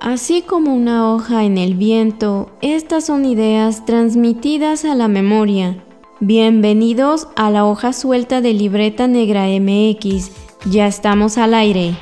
Así como una hoja en el viento, estas son ideas transmitidas a la memoria. Bienvenidos a la hoja suelta de Libreta Negra MX. Ya estamos al aire.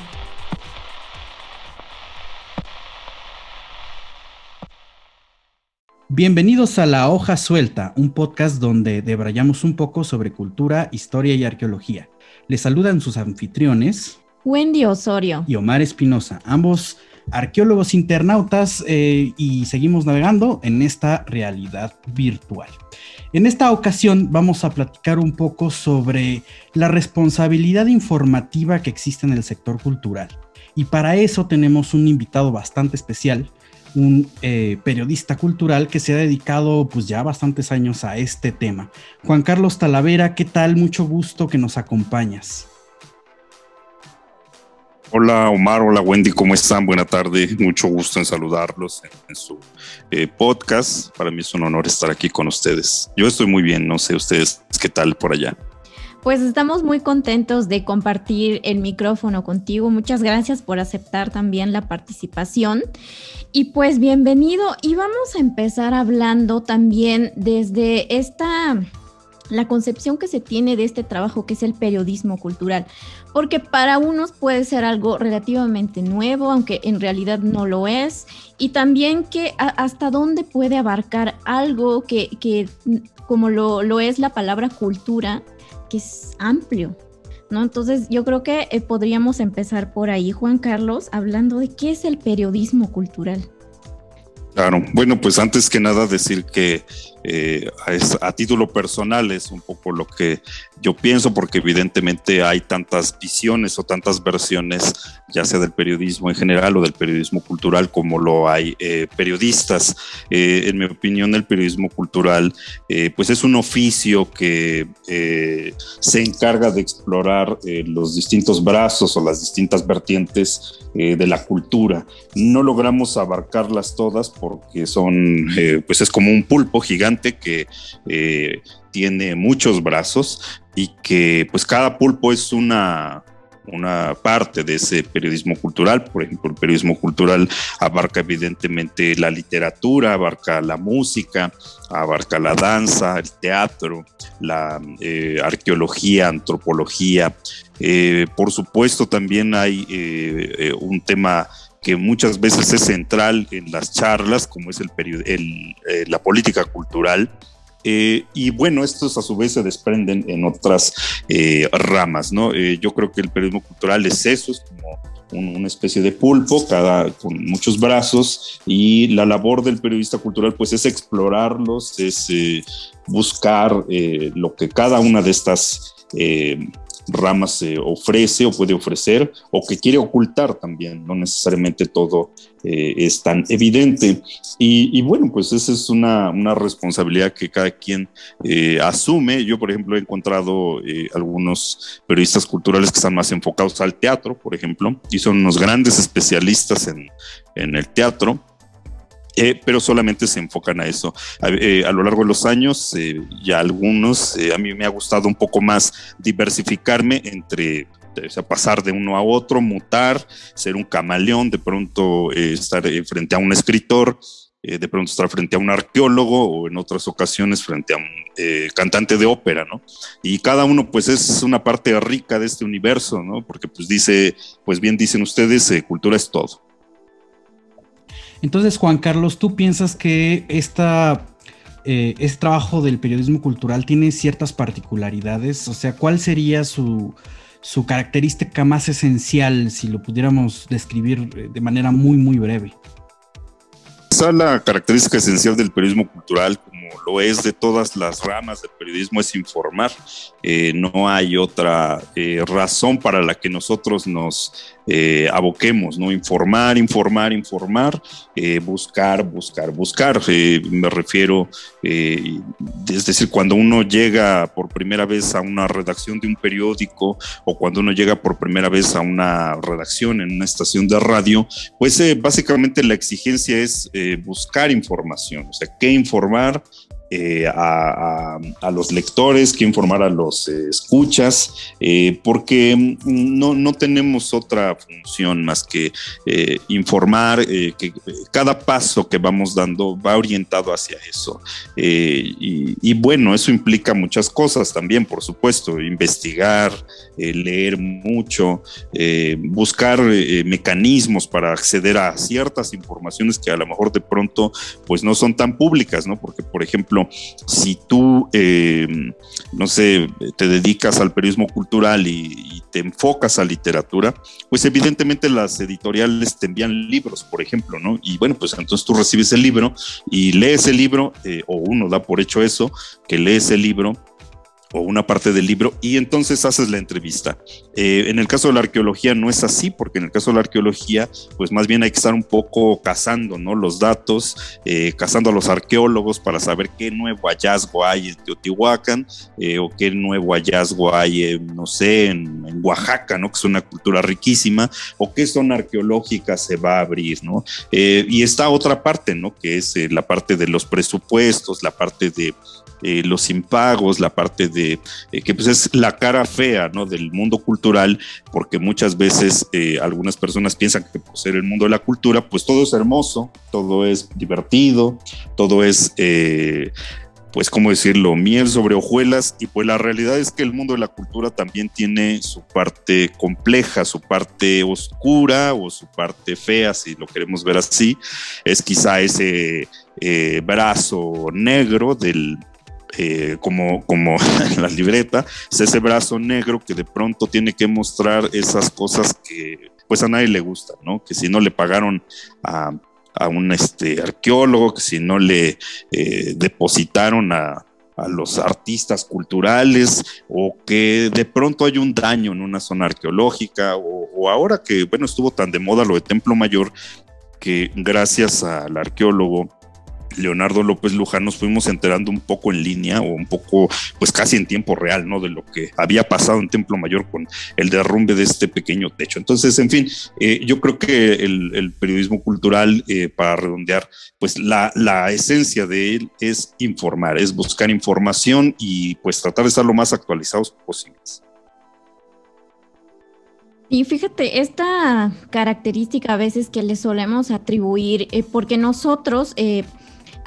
Bienvenidos a La Hoja Suelta, un podcast donde debrayamos un poco sobre cultura, historia y arqueología. Les saludan sus anfitriones Wendy Osorio y Omar Espinosa, ambos arqueólogos internautas eh, y seguimos navegando en esta realidad virtual. En esta ocasión vamos a platicar un poco sobre la responsabilidad informativa que existe en el sector cultural. Y para eso tenemos un invitado bastante especial, un eh, periodista cultural que se ha dedicado pues ya bastantes años a este tema. Juan Carlos Talavera, ¿qué tal? Mucho gusto que nos acompañas. Hola Omar, hola Wendy, ¿cómo están? Buena tarde, mucho gusto en saludarlos en, su eh, podcast. Para mí es un honor estar aquí con ustedes. Yo estoy muy bien, no sé ustedes qué tal por allá. Pues estamos muy contentos de compartir el micrófono contigo. Muchas gracias por aceptar también la participación. Y pues bienvenido. Y vamos a empezar hablando también desde esta la concepción que se tiene de este trabajo que es el periodismo cultural, porque para unos puede ser algo relativamente nuevo, aunque en realidad no lo es, y también que hasta dónde puede abarcar algo que, que como lo, lo, es la palabra cultura, que es amplio. ¿No? Entonces yo creo que eh, podríamos empezar por ahí, Juan Carlos, hablando de qué es el periodismo cultural. Claro, bueno, pues antes que nada decir que eh, a, título personal es un poco lo que yo pienso, porque evidentemente hay tantas visiones o tantas versiones, ya sea del periodismo en general o del periodismo cultural, como lo hay eh, periodistas. Eh, en mi opinión, el periodismo cultural, pues es un oficio que se encarga de explorar los distintos brazos o las distintas vertientes de la cultura. No logramos abarcarlas todas porque son, pues es como un pulpo gigante que eh, tiene muchos brazos y que pues cada pulpo es una, una parte de ese periodismo cultural. Por ejemplo, el periodismo cultural abarca evidentemente la literatura, abarca la música, abarca la danza, el teatro, la eh, arqueología, antropología. Eh, por supuesto, también hay un tema que muchas veces es central en las charlas, como es el, el eh, la política cultural. Eh, y bueno, estos a su vez se desprenden en otras eh, ramas, ¿no? yo creo que el periodismo cultural es eso, es como una especie de pulpo, cada con muchos brazos, y la labor del periodista cultural pues es explorarlos, es buscar lo que cada una de estas ramas se ofrece o puede ofrecer o que quiere ocultar también, no necesariamente todo eh, es tan evidente. Y, bueno, pues esa es una, responsabilidad que cada quien eh, asume. Yo, por ejemplo, he encontrado eh, algunos periodistas culturales que están más enfocados al teatro, por ejemplo, y son unos grandes especialistas en, en el teatro eh, pero solamente se enfocan a eso. A, eh, lo largo de los años, eh, ya algunos, a mí me ha gustado un poco más diversificarme entre pasar de uno a otro, mutar, ser un camaleón, de pronto estar frente a un escritor, de pronto estar frente a un arqueólogo o en otras ocasiones frente a un cantante de ópera, ¿no? Y cada uno pues es una parte rica de este universo, ¿no? Porque pues dice, pues bien dicen ustedes, cultura es todo. Entonces, Juan Carlos, ¿tú piensas que esta, eh, este trabajo del periodismo cultural tiene ciertas particularidades? O sea, ¿cuál sería su, su característica más esencial si lo pudiéramos describir eh, de manera muy, muy breve? la característica esencial del periodismo cultural, lo es de todas las ramas del periodismo, es informar. Eh, no hay otra razón para la que nosotros nos eh, aboquemos, ¿no? Informar, informar, informar, eh, buscar, buscar, buscar. Eh, me refiero, es decir, cuando uno llega por primera vez a una redacción de un periódico o cuando uno llega por primera vez a una redacción en una estación de radio, pues básicamente la exigencia es buscar información, o sea, qué informar, eh, a, los lectores, que informar a los eh, escuchas, eh, porque no, no, tenemos otra función más que informar, que cada paso que vamos dando va orientado hacia eso. Y, y, bueno, eso implica muchas cosas también, por supuesto, investigar, leer mucho, buscar mecanismos para acceder a ciertas informaciones que a lo mejor de pronto pues no son tan públicas, ¿no? Porque, por ejemplo, si tú, eh, no sé, te dedicas al periodismo cultural y, te enfocas a literatura, pues evidentemente las editoriales te envían libros, por ejemplo, ¿no? Y bueno, pues entonces tú recibes el libro y lees el libro, eh, o uno da por hecho eso, que lees el libro o una parte del libro y entonces haces la entrevista. Eh, en el caso de la arqueología no es así, porque en el caso de la arqueología, pues más bien hay que estar un poco cazando ¿no? los datos, eh, cazando a los arqueólogos para saber qué nuevo hallazgo hay en Teotihuacán eh, o qué nuevo hallazgo hay, no sé, en, Oaxaca, ¿no? que es una cultura riquísima, o qué zona arqueológica se va a abrir. ¿no? y está otra parte, ¿no? que es la parte de los presupuestos, la parte de eh, los impagos, la parte de eh, que pues es la cara fea ¿no? del mundo cultural, porque muchas veces eh, algunas personas piensan que por ser el mundo de la cultura, pues todo es hermoso, todo es divertido, todo es pues, ¿cómo decirlo? Miel sobre hojuelas. Y pues la realidad es que el mundo de la cultura también tiene su parte compleja, su parte oscura o su parte fea, si lo queremos ver así. Es quizá ese brazo negro del, eh, como, como la libreta, es ese brazo negro que de pronto tiene que mostrar esas cosas que pues a nadie le gustan, ¿no? Que si no le pagaron a, un este, arqueólogo, que si no le eh, depositaron a, los artistas culturales o que de pronto hay un daño en una zona arqueológica o, o, ahora que, bueno, estuvo tan de moda lo de Templo Mayor que gracias al arqueólogo Leonardo López Luján nos fuimos enterando un poco en línea o un poco, pues casi en tiempo real, ¿no? De lo que había pasado en Templo Mayor con el derrumbe de este pequeño techo. Entonces, en fin, eh, yo creo que el, periodismo cultural, eh, para redondear, pues la, esencia de él es informar, es buscar información y pues tratar de estar lo más actualizados posibles. Y fíjate, esta característica a veces que le solemos atribuir, eh, porque nosotros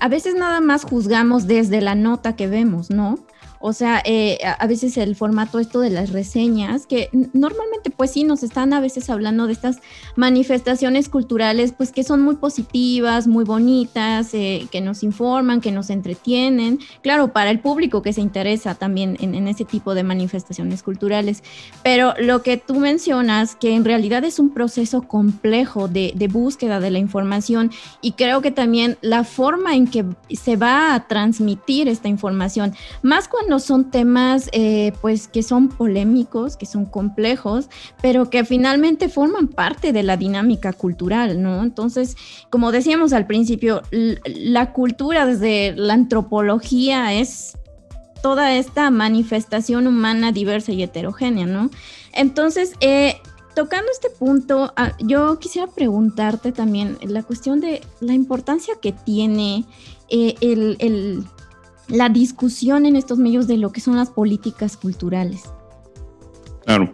a veces nada más juzgamos desde la nota que vemos, ¿no? O sea, eh, a veces el formato esto de las reseñas, que normalmente pues sí nos están a veces hablando de estas manifestaciones culturales pues que son muy positivas, muy bonitas, eh, que nos informan, que nos entretienen. Claro, para el público que se interesa también en, ese tipo de manifestaciones culturales. Pero lo que tú mencionas, que en realidad es un proceso complejo de, de búsqueda de la información y creo que también la forma en que se va a transmitir esta información, más cuando son temas eh, pues que son polémicos, que son complejos, pero que finalmente forman parte de la dinámica cultural, ¿no? Entonces, como decíamos al principio, la cultura desde la antropología es toda esta manifestación humana diversa y heterogénea, ¿no? Entonces, eh, tocando este punto, ah, yo quisiera preguntarte también la cuestión de la importancia que tiene eh, el, la discusión en estos medios de lo que son las políticas culturales. Claro,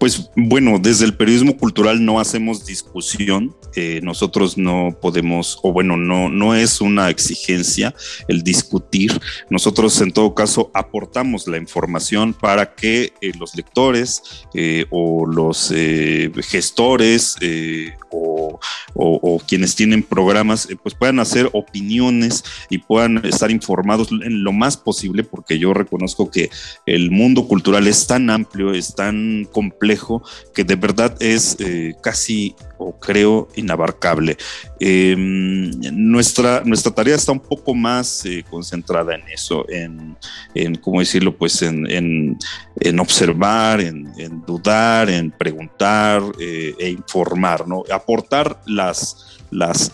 pues bueno, desde el periodismo cultural no hacemos discusión, eh, nosotros no podemos, o bueno, no, no es una exigencia el discutir, nosotros en todo caso aportamos la información para que eh, los lectores eh, o los gestores o, quienes tienen programas pues puedan hacer opiniones y puedan estar informados en lo más posible, porque yo reconozco que el mundo cultural es tan amplio, es tan complejo, que de verdad es casi o creo inabarcable. Em, nuestra, nuestra tarea está un poco más eh, concentrada en eso, en, en, ¿cómo decirlo? Pues en, en observar, en, dudar, en preguntar eh, e informar, ¿no? Aportar las, las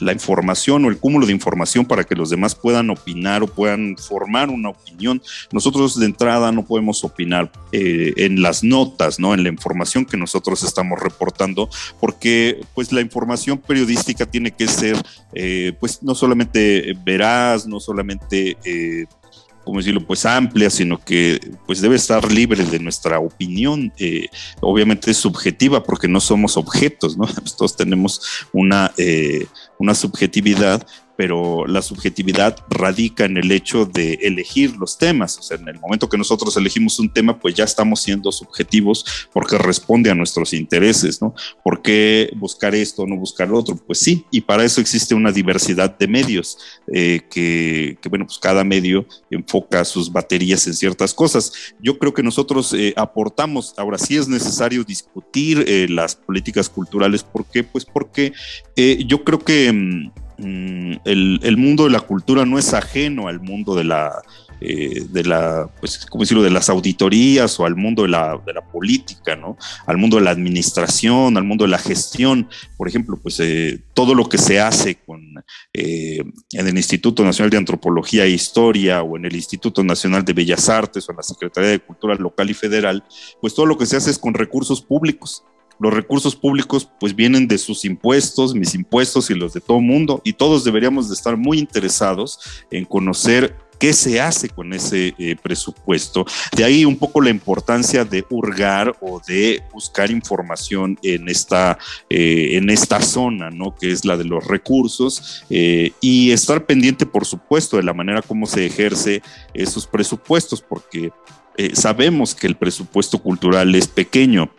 la información o el cúmulo de información para que los demás puedan opinar o puedan formar una opinión. Nosotros de entrada no podemos opinar eh, en las notas, ¿no? En la información que nosotros estamos reportando, porque pues la información periodística tiene que ser eh, pues no solamente veraz, no solamente eh, decirlo, pues amplia, sino que pues debe estar libre de nuestra opinión. Eh, obviamente subjetiva porque no somos objetos, ¿no? todos tenemos una, eh, una subjetividad, pero la subjetividad radica en el hecho de elegir los temas. O sea, en el momento que nosotros elegimos un tema, pues ya estamos siendo subjetivos porque responde a nuestros intereses, ¿no? ¿Por qué buscar esto o no buscar otro? Pues sí, y para eso existe una diversidad de medios eh, que, bueno, pues cada medio enfoca sus baterías en ciertas cosas. Yo creo que nosotros eh, aportamos, ahora sí es necesario discutir eh, las políticas culturales. ¿Por qué? Pues porque yo creo que mm, Mm, el, mundo de la cultura no es ajeno al mundo de la, eh, de la, pues, ¿cómo decirlo?, de las auditorías o al mundo de la, de la, política, ¿no? Al mundo de la administración, al mundo de la gestión. Por ejemplo, pues eh, todo lo que se hace con, eh, en el Instituto Nacional de Antropología e Historia o en el Instituto Nacional de Bellas Artes o en la Secretaría de Cultura Local y Federal, pues todo lo que se hace es con recursos públicos los recursos públicos pues vienen de sus impuestos, mis impuestos y los de todo mundo y todos deberíamos de estar muy interesados en conocer qué se hace con ese eh, presupuesto. De ahí un poco la importancia de hurgar o de buscar información en esta, eh, en esta zona, ¿no? Que es la de los recursos eh, y estar pendiente, por supuesto, de la manera como se ejerce esos presupuestos, porque sabemos que el presupuesto cultural es pequeño,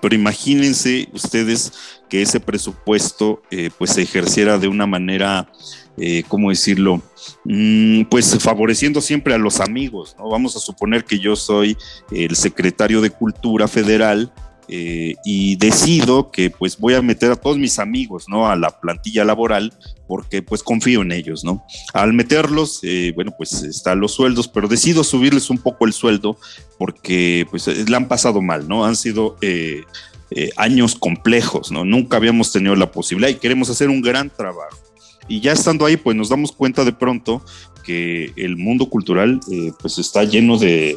pero imagínense ustedes que ese presupuesto eh, pues se ejerciera de una manera, eh, ¿cómo decirlo? Mm, pues favoreciendo siempre a los amigos, ¿no? Vamos a suponer que yo soy el secretario de Cultura Federal eh, y decido que pues voy a meter a todos mis amigos, ¿no? A la plantilla laboral porque pues confío en ellos, ¿no? Al meterlos, eh, bueno, pues están los sueldos, pero decido subirles un poco el sueldo porque pues eh, le han pasado mal, ¿no? Han sido... años complejos, ¿no? Nunca habíamos tenido la posibilidad y queremos hacer un gran trabajo. Y ya estando ahí, pues nos damos cuenta de pronto que el mundo cultural pues está lleno de,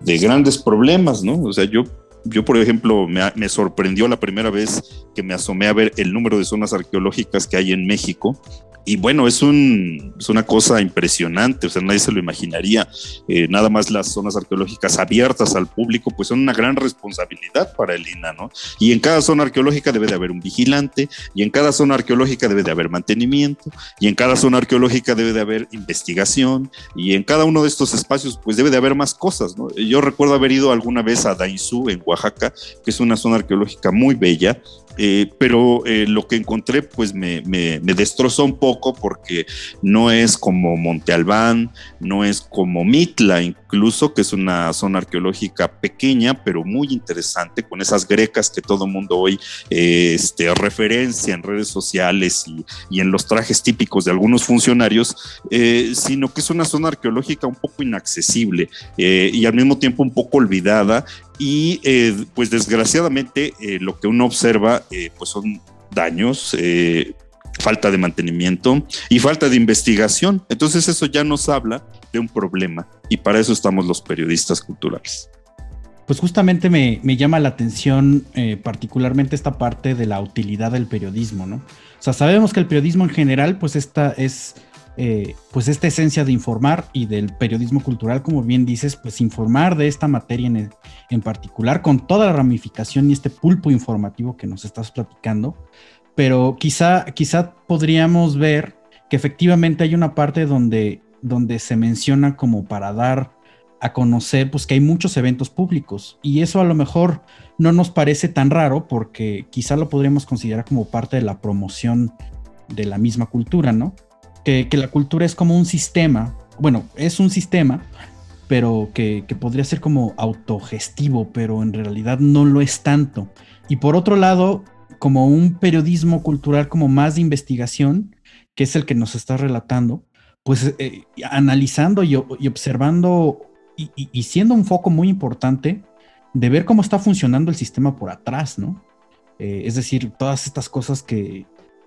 de, grandes problemas, ¿no? O sea, yo yo, por ejemplo, me, sorprendió la primera vez que me asomé a ver el número de zonas arqueológicas que hay en México y bueno, es, un, es una cosa impresionante, o sea, nadie se lo imaginaría. Eh, nada más las zonas arqueológicas abiertas al público, pues son una gran responsabilidad para el INA, ¿no? Y en cada zona arqueológica debe de haber un vigilante, y en cada zona arqueológica debe de haber mantenimiento, y en cada zona arqueológica debe de haber investigación, y en cada uno de estos espacios, pues debe de haber más cosas, ¿no? Yo recuerdo haber ido alguna vez a Dainzú, en Oaxaca, que es una zona arqueológica muy bella, eh, pero eh, lo que encontré pues me, destrozó un poco porque no es como Monte Albán, no es como Mitla incluso, que es una zona arqueológica pequeña pero muy interesante con esas grecas que todo mundo hoy eh, este, referencia en redes sociales y, y, en los trajes típicos de algunos funcionarios, sino que es una zona arqueológica un poco inaccesible y al mismo tiempo un poco olvidada y eh, pues desgraciadamente eh, lo que uno observa eh, pues son daños, falta de mantenimiento y falta de investigación. Entonces eso ya nos habla de un problema y para eso estamos los periodistas culturales. Pues justamente me, me llama la atención particularmente esta parte de la utilidad del periodismo, ¿no? O sea, sabemos que el periodismo en general pues esta es eh, pues esta esencia de informar y del periodismo cultural, como bien dices, pues informar de esta materia en, en particular con toda la ramificación y este pulpo informativo que nos estás platicando, pero quizá, quizá podríamos ver que efectivamente hay una parte donde, donde se menciona como para dar a conocer pues que hay muchos eventos públicos y eso a lo mejor no nos parece tan raro porque quizá lo podríamos considerar como parte de la promoción de la misma cultura, ¿no? Que, la cultura es como un sistema, bueno, es un sistema, pero que, podría ser como autogestivo, pero en realidad no lo es tanto. Y por otro lado, como un periodismo cultural como más de investigación, que es el que nos está relatando, pues eh, analizando y, observando y, siendo un foco muy importante de ver cómo está funcionando el sistema por atrás, ¿no? Eh, es decir, todas estas cosas que,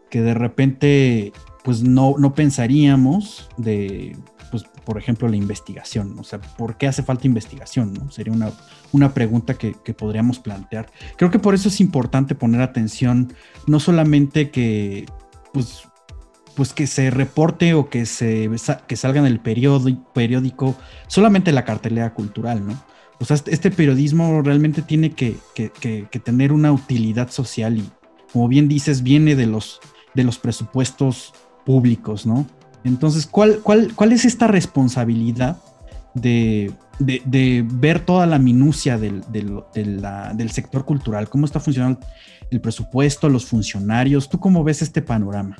que de repente pues no, no pensaríamos de, pues, por ejemplo, la investigación. O sea, ¿por qué hace falta investigación? ¿no? Sería una, una pregunta que, podríamos plantear. Creo que por eso es importante poner atención, no solamente que, pues, pues que se reporte o que, se, que salga en el periódico, periódico solamente la cartelera cultural, ¿no? O sea, este, periodismo realmente tiene que, que, tener una utilidad social y, como bien dices, viene de los, de los presupuestos públicos, ¿no? Entonces, ¿cuál, cuál, cuál es esta responsabilidad de, ver toda la minucia del, del, sector cultural? ¿Cómo está funcionando el presupuesto, los funcionarios? ¿Tú cómo ves este panorama?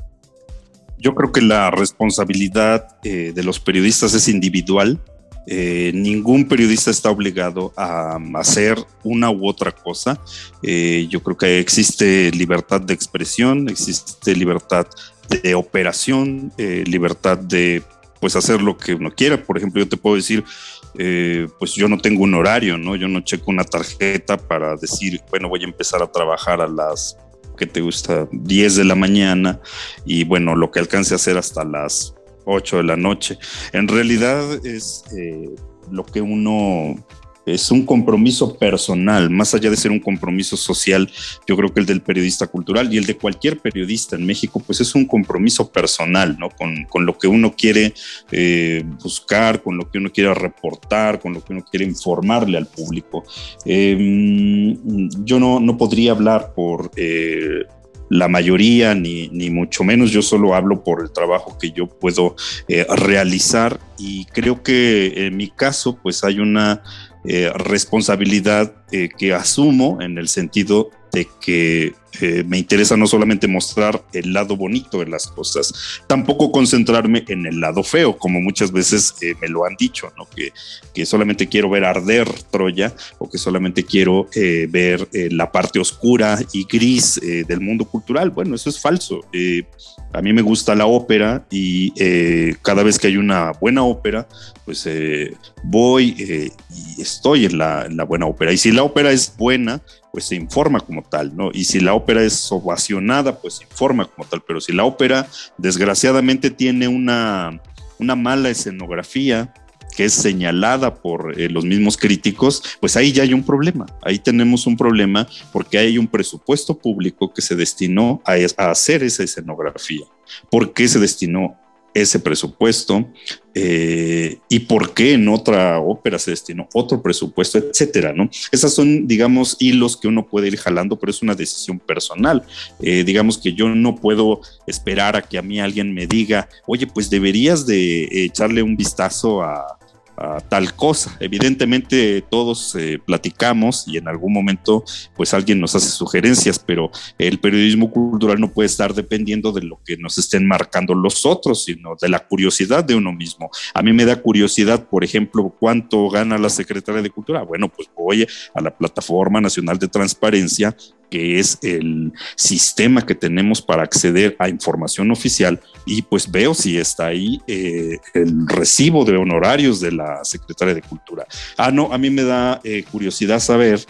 Yo creo que la responsabilidad eh, de los periodistas es individual. Eh, ningún periodista está obligado a hacer una u otra cosa. Eh, yo creo que existe libertad de expresión, existe libertad de operación, eh, libertad de pues hacer lo que uno quiera. Por ejemplo, yo te puedo decir, pues yo no tengo un horario, ¿no? Yo no checo una tarjeta para decir, bueno, voy a empezar a trabajar a las, que te gusta? 10 de la mañana y bueno, lo que alcance a hacer hasta las 8 de la noche. En realidad es eh, lo que uno es un compromiso personal, más allá de ser un compromiso social, yo creo que el del periodista cultural y el de cualquier periodista en México, pues es un compromiso personal, ¿no? Con, lo que uno quiere eh, buscar, con lo que uno quiere reportar, con lo que uno quiere informarle al público. Em, yo no, no, podría hablar por... Eh, la mayoría, ni, ni, mucho menos. Yo solo hablo por el trabajo que yo puedo eh, realizar y creo que en mi caso, pues hay una eh, responsabilidad eh, que asumo en el sentido de que eh, me interesa no solamente mostrar el lado bonito de las cosas, tampoco concentrarme en el lado feo, como muchas veces me lo han dicho, que, solamente quiero ver arder Troya o que solamente quiero ver la parte oscura y gris del mundo cultural. Bueno, eso es falso. a mí me gusta la ópera y cada vez que hay una buena ópera, pues voy y estoy en la, en la buena ópera. Y si la ópera es buena, pues se informa como tal, ¿no? Y si la ópera es ovacionada, pues se informa como tal. Pero si la ópera, desgraciadamente, tiene una, una mala escenografía, que es señalada por eh, los mismos críticos, pues ahí ya hay un problema. Ahí tenemos un problema porque hay un presupuesto público que se destinó a, a hacer esa escenografía. ¿Por qué se destinó ese presupuesto eh, y por qué en otra ópera se destinó otro presupuesto, etcétera, ¿no? Esas son, digamos, hilos que uno puede ir jalando, pero es una decisión personal. Eh, digamos que yo no puedo esperar a que a mí alguien me diga, oye, pues deberías de echarle un vistazo a, tal cosa. Evidentemente todos eh, platicamos y en algún momento pues alguien nos hace sugerencias, pero el periodismo cultural no puede estar dependiendo de lo que nos estén marcando los otros, sino de la curiosidad de uno mismo. A mí me da curiosidad, por ejemplo, cuánto gana la Secretaría de Cultura. Bueno, pues voy a la Plataforma Nacional de Transparencia que es el sistema que tenemos para acceder a información oficial y pues veo si está ahí eh, el recibo de honorarios de la Secretaria de Cultura. Ah, no, a mí me da eh, curiosidad saber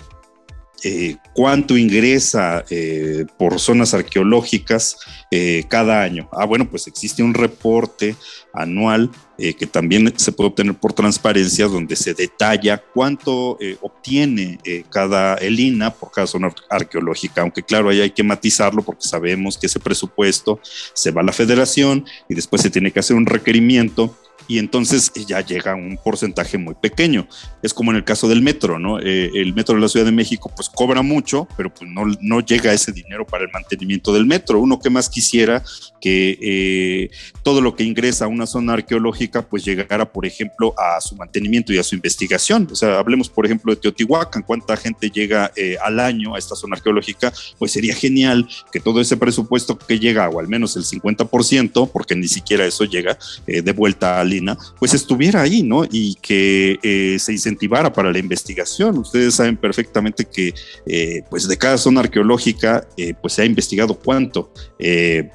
eh, cuánto ingresa eh, por zonas arqueológicas eh, cada año. Ah, bueno, pues existe un reporte anual que también se puede obtener por transparencia, donde se detalla cuánto obtiene cada ELINA por cada zona arqueológica, aunque claro, ahí hay que matizarlo porque sabemos que ese presupuesto se va a la federación y después se tiene que hacer un requerimiento y entonces ya llega un porcentaje muy pequeño. Es como en el caso del metro, ¿no? Eh, el metro de la Ciudad de México pues cobra mucho, pero pues no, no llega ese dinero para el mantenimiento del metro. Uno que más quisiera que eh, todo lo que ingresa a una zona arqueológica pues llegara, por ejemplo, a su mantenimiento y a su investigación. O sea, hablemos, por ejemplo, de Teotihuacán, cuánta gente llega eh, al año a esta zona arqueológica, pues sería genial que todo ese presupuesto que llega, o al menos el 50%, porque ni siquiera eso llega, de vuelta al Salina, pues estuviera ahí, ¿no? Y que eh, se incentivara para la investigación. Ustedes saben perfectamente que, eh, pues de cada zona arqueológica, eh, pues se ha investigado cuánto,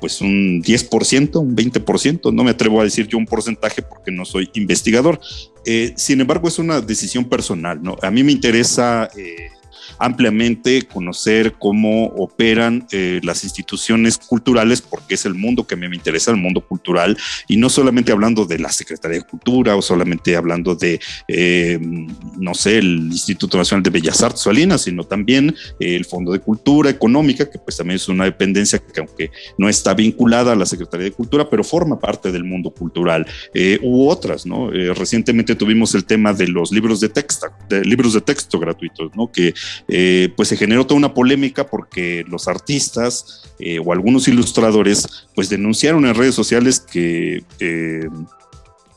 pues un 10%, un 20%, no me atrevo a decir yo un porcentaje porque no soy investigador. sin embargo, es una decisión personal, ¿no? A mí me interesa ampliamente conocer cómo operan eh, las instituciones culturales, porque es el mundo que me interesa, el mundo cultural, y no solamente hablando de la Secretaría de Cultura o solamente hablando de, eh, no sé, el Instituto Nacional de Bellas Artes Salinas, sino también eh, el Fondo de Cultura Económica, que pues también es una dependencia que aunque no está vinculada a la Secretaría de Cultura, pero forma parte del mundo cultural, u otras, ¿no? recientemente tuvimos el tema de los libros de texto, de libros de texto gratuitos, ¿no? Que eh, pues se generó toda una polémica porque los artistas eh, o algunos ilustradores pues denunciaron en redes sociales que eh,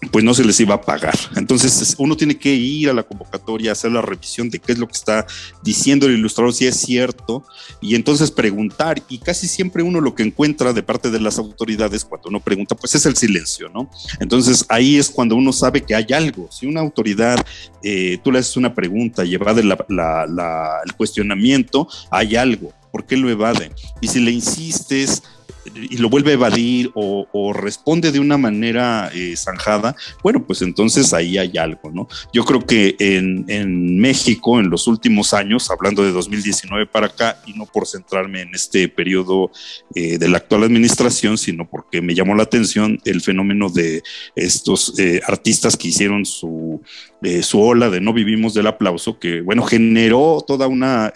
pues no se les iba a pagar. Entonces uno tiene que ir a la convocatoria, hacer la revisión de qué es lo que está diciendo el ilustrador, si es cierto, y entonces preguntar. Y casi siempre uno lo que encuentra de parte de las autoridades cuando uno pregunta, pues es el silencio, ¿no? Entonces ahí es cuando uno sabe que hay algo. Si una autoridad, eh, tú le haces una pregunta y evade el cuestionamiento, hay algo. ¿Por qué lo evade? Y si le insistes, y lo vuelve a evadir o, responde de una manera eh, zanjada, bueno, pues entonces ahí hay algo, ¿no? Yo creo que en, México, en los últimos años, hablando de 2019 para acá, y no por centrarme en este periodo eh, de la actual administración, sino porque me llamó la atención el fenómeno de estos eh, artistas que hicieron su, su ola de No Vivimos del Aplauso, que, bueno, generó toda una,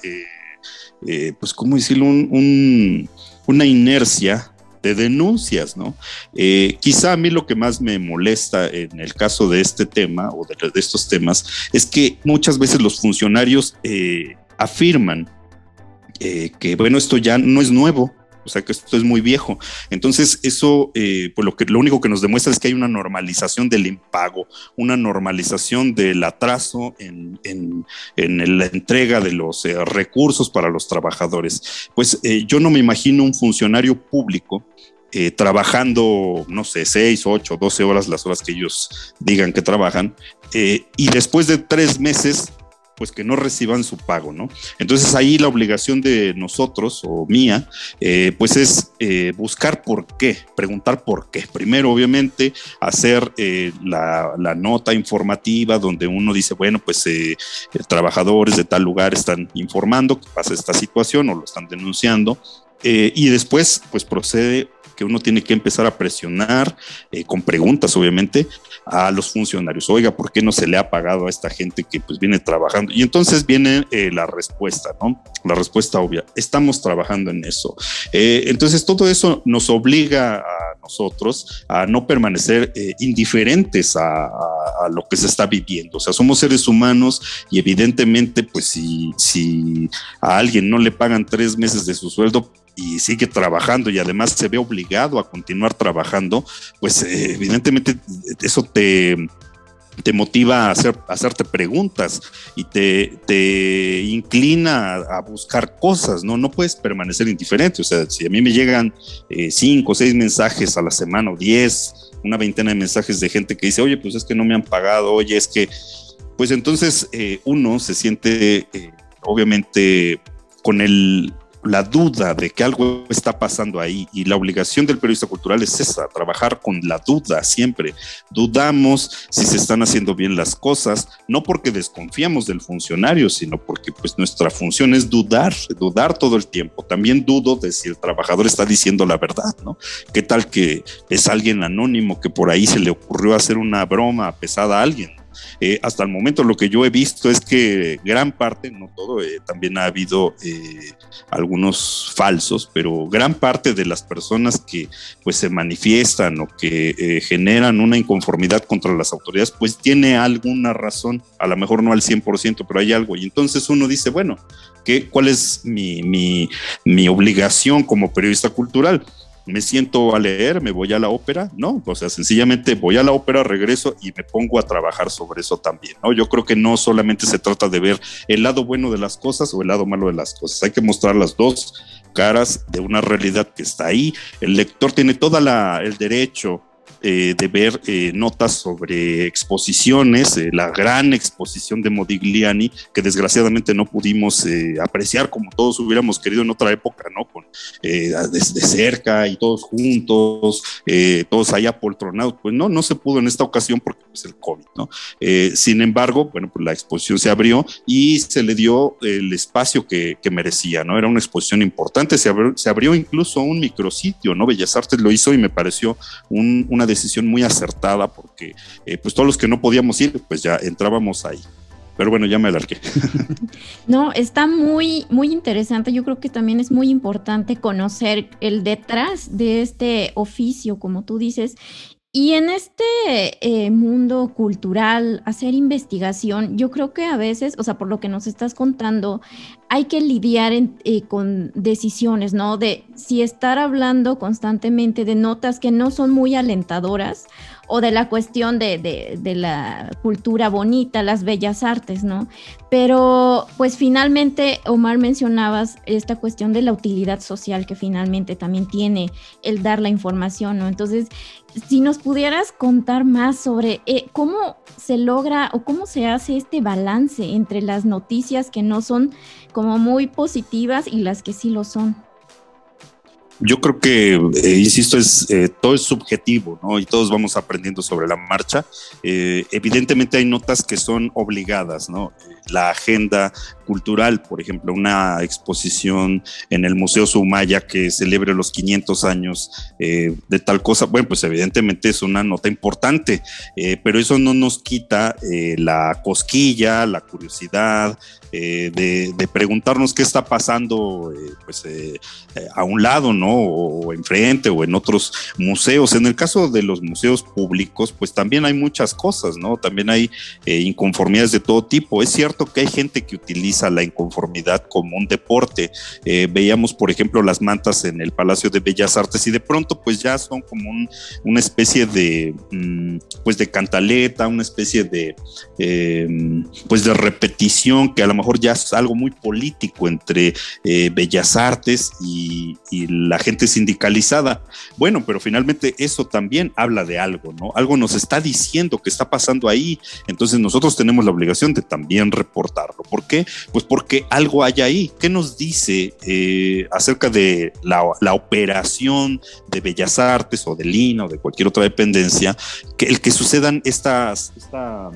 pues, ¿cómo decirlo? un una inercia de denuncias, ¿no? Eh, quizá a mí lo que más me molesta en el caso de este tema o de, estos temas es que muchas veces los funcionarios eh, afirman eh, que, bueno, esto ya no es nuevo, o sea que esto es muy viejo. Entonces, eso, eh, pues lo, que, lo único que nos demuestra es que hay una normalización del impago, una normalización del atraso en, la entrega de los eh, recursos para los trabajadores. Pues eh, yo no me imagino un funcionario público trabajando, no sé, seis, ocho, doce horas, las horas que ellos digan que trabajan, y después de tres meses pues que no reciban su pago, ¿no? Entonces ahí la obligación de nosotros o mía, eh, pues es eh, buscar por qué, preguntar por qué. Primero, obviamente, hacer eh, la, nota informativa donde uno dice, bueno, pues trabajadores de tal lugar están informando que pasa esta situación o lo están denunciando. y después, pues procede que uno tiene que empezar a presionar eh, con preguntas, obviamente, a los funcionarios. Oiga, ¿por qué no se le ha pagado a esta gente que pues viene trabajando? Y entonces viene eh, la respuesta, ¿no? La respuesta obvia. Estamos trabajando en eso. Eh, entonces todo eso nos obliga a nosotros a no permanecer indiferentes a, lo que se está viviendo. O sea, somos seres humanos y evidentemente, pues si, si a alguien no le pagan tres meses de su sueldo, y sigue trabajando y además se ve obligado a continuar trabajando, pues eh, evidentemente eso te, te motiva a, hacer, hacerte preguntas y te, te inclina a, buscar cosas, ¿no? No puedes permanecer indiferente. O sea, si a mí me llegan eh, cinco o seis mensajes a la semana o diez, una veintena de mensajes de gente que dice, oye, pues es que no me han pagado, oye, es que, pues entonces eh, uno se siente, obviamente, con el la duda de que algo está pasando ahí y la obligación del periodista cultural es esa, trabajar con la duda siempre. Dudamos si se están haciendo bien las cosas, no porque desconfiamos del funcionario, sino porque pues nuestra función es dudar, dudar todo el tiempo. También dudo de si el trabajador está diciendo la verdad, ¿no? ¿Qué tal que es alguien anónimo que por ahí se le ocurrió hacer una broma pesada a alguien? Eh, hasta el momento lo que yo he visto es que gran parte, no todo, eh, también ha habido eh, algunos falsos, pero gran parte de las personas que pues se manifiestan o que generan una inconformidad contra las autoridades, pues tiene alguna razón, a lo mejor no al 100%, pero hay algo. Y entonces uno dice, bueno, ¿qué, ¿cuál es mi, mi, mi obligación como periodista cultural? Me siento a leer, me voy a la ópera, ¿no? O sea, sencillamente voy a la ópera, regreso y me pongo a trabajar sobre eso también, ¿no? Yo creo que no solamente se trata de ver el lado bueno de las cosas o el lado malo de las cosas, hay que mostrar las dos caras de una realidad que está ahí. El lector tiene todo el derecho de ver notas sobre exposiciones, la gran exposición de Modigliani, que desgraciadamente no pudimos apreciar como todos hubiéramos querido en otra época, ¿no? Con, desde cerca y todos juntos, todos allá poltronados. Pues no, no se pudo en esta ocasión porque es pues, el COVID, ¿no? sin embargo, bueno, pues la exposición se abrió y se le dio el espacio que, merecía, ¿no? Era una exposición importante, se abrió, se abrió, incluso un micrositio, ¿no? Bellas Artes lo hizo y me pareció una decisión muy acertada porque eh, pues todos los que no podíamos ir, pues ya entrábamos ahí. Pero bueno, ya me alargué. No, está muy, muy interesante. Yo creo que también es muy importante conocer el detrás de este oficio, como tú dices, y en este eh, mundo cultural, hacer investigación, yo creo que a veces, o sea, por lo que nos estás contando, hay que lidiar eh, con decisiones, ¿no? De si estar hablando constantemente de notas que no son muy alentadoras o de la cuestión de, la cultura bonita, las bellas artes, ¿no? Pero pues finalmente, Omar, mencionabas esta cuestión de la utilidad social que finalmente también tiene el dar la información, ¿no? Entonces, si nos pudieras contar más sobre eh, cómo se logra o cómo se hace este balance entre las noticias que no son como muy positivas y las que sí lo son. Yo creo que, eh, insisto, es eh, todo es subjetivo, ¿no? Y todos vamos aprendiendo sobre la marcha. Eh, evidentemente hay notas que son obligadas, ¿no? La agenda cultural, por ejemplo, una exposición en el Museo Sumaya que celebre los 500 años de tal cosa, bueno, pues evidentemente es una nota importante, pero eso no nos quita la cosquilla, la curiosidad, de, preguntarnos qué está pasando pues, a un lado, ¿no? O enfrente o en otros museos. En el caso de los museos públicos, pues también hay muchas cosas, ¿no? También hay eh, inconformidades de todo tipo. Es cierto que hay gente que utiliza la inconformidad como un deporte. Eh, veíamos, por ejemplo, las mantas en el Palacio de Bellas Artes y de pronto pues ya son como una especie de, mm, pues de cantaleta, una especie de, pues de repetición que a lo ya es algo muy político entre eh, Bellas Artes y, la gente sindicalizada. Bueno, pero finalmente eso también habla de algo, ¿no? Algo nos está diciendo que está pasando ahí. Entonces nosotros tenemos la obligación de también reportarlo. ¿Por qué? Pues porque algo hay ahí. ¿Qué nos dice eh, acerca de la, operación de Bellas Artes o de Lina o de cualquier otra dependencia? Que el que sucedan estas, esta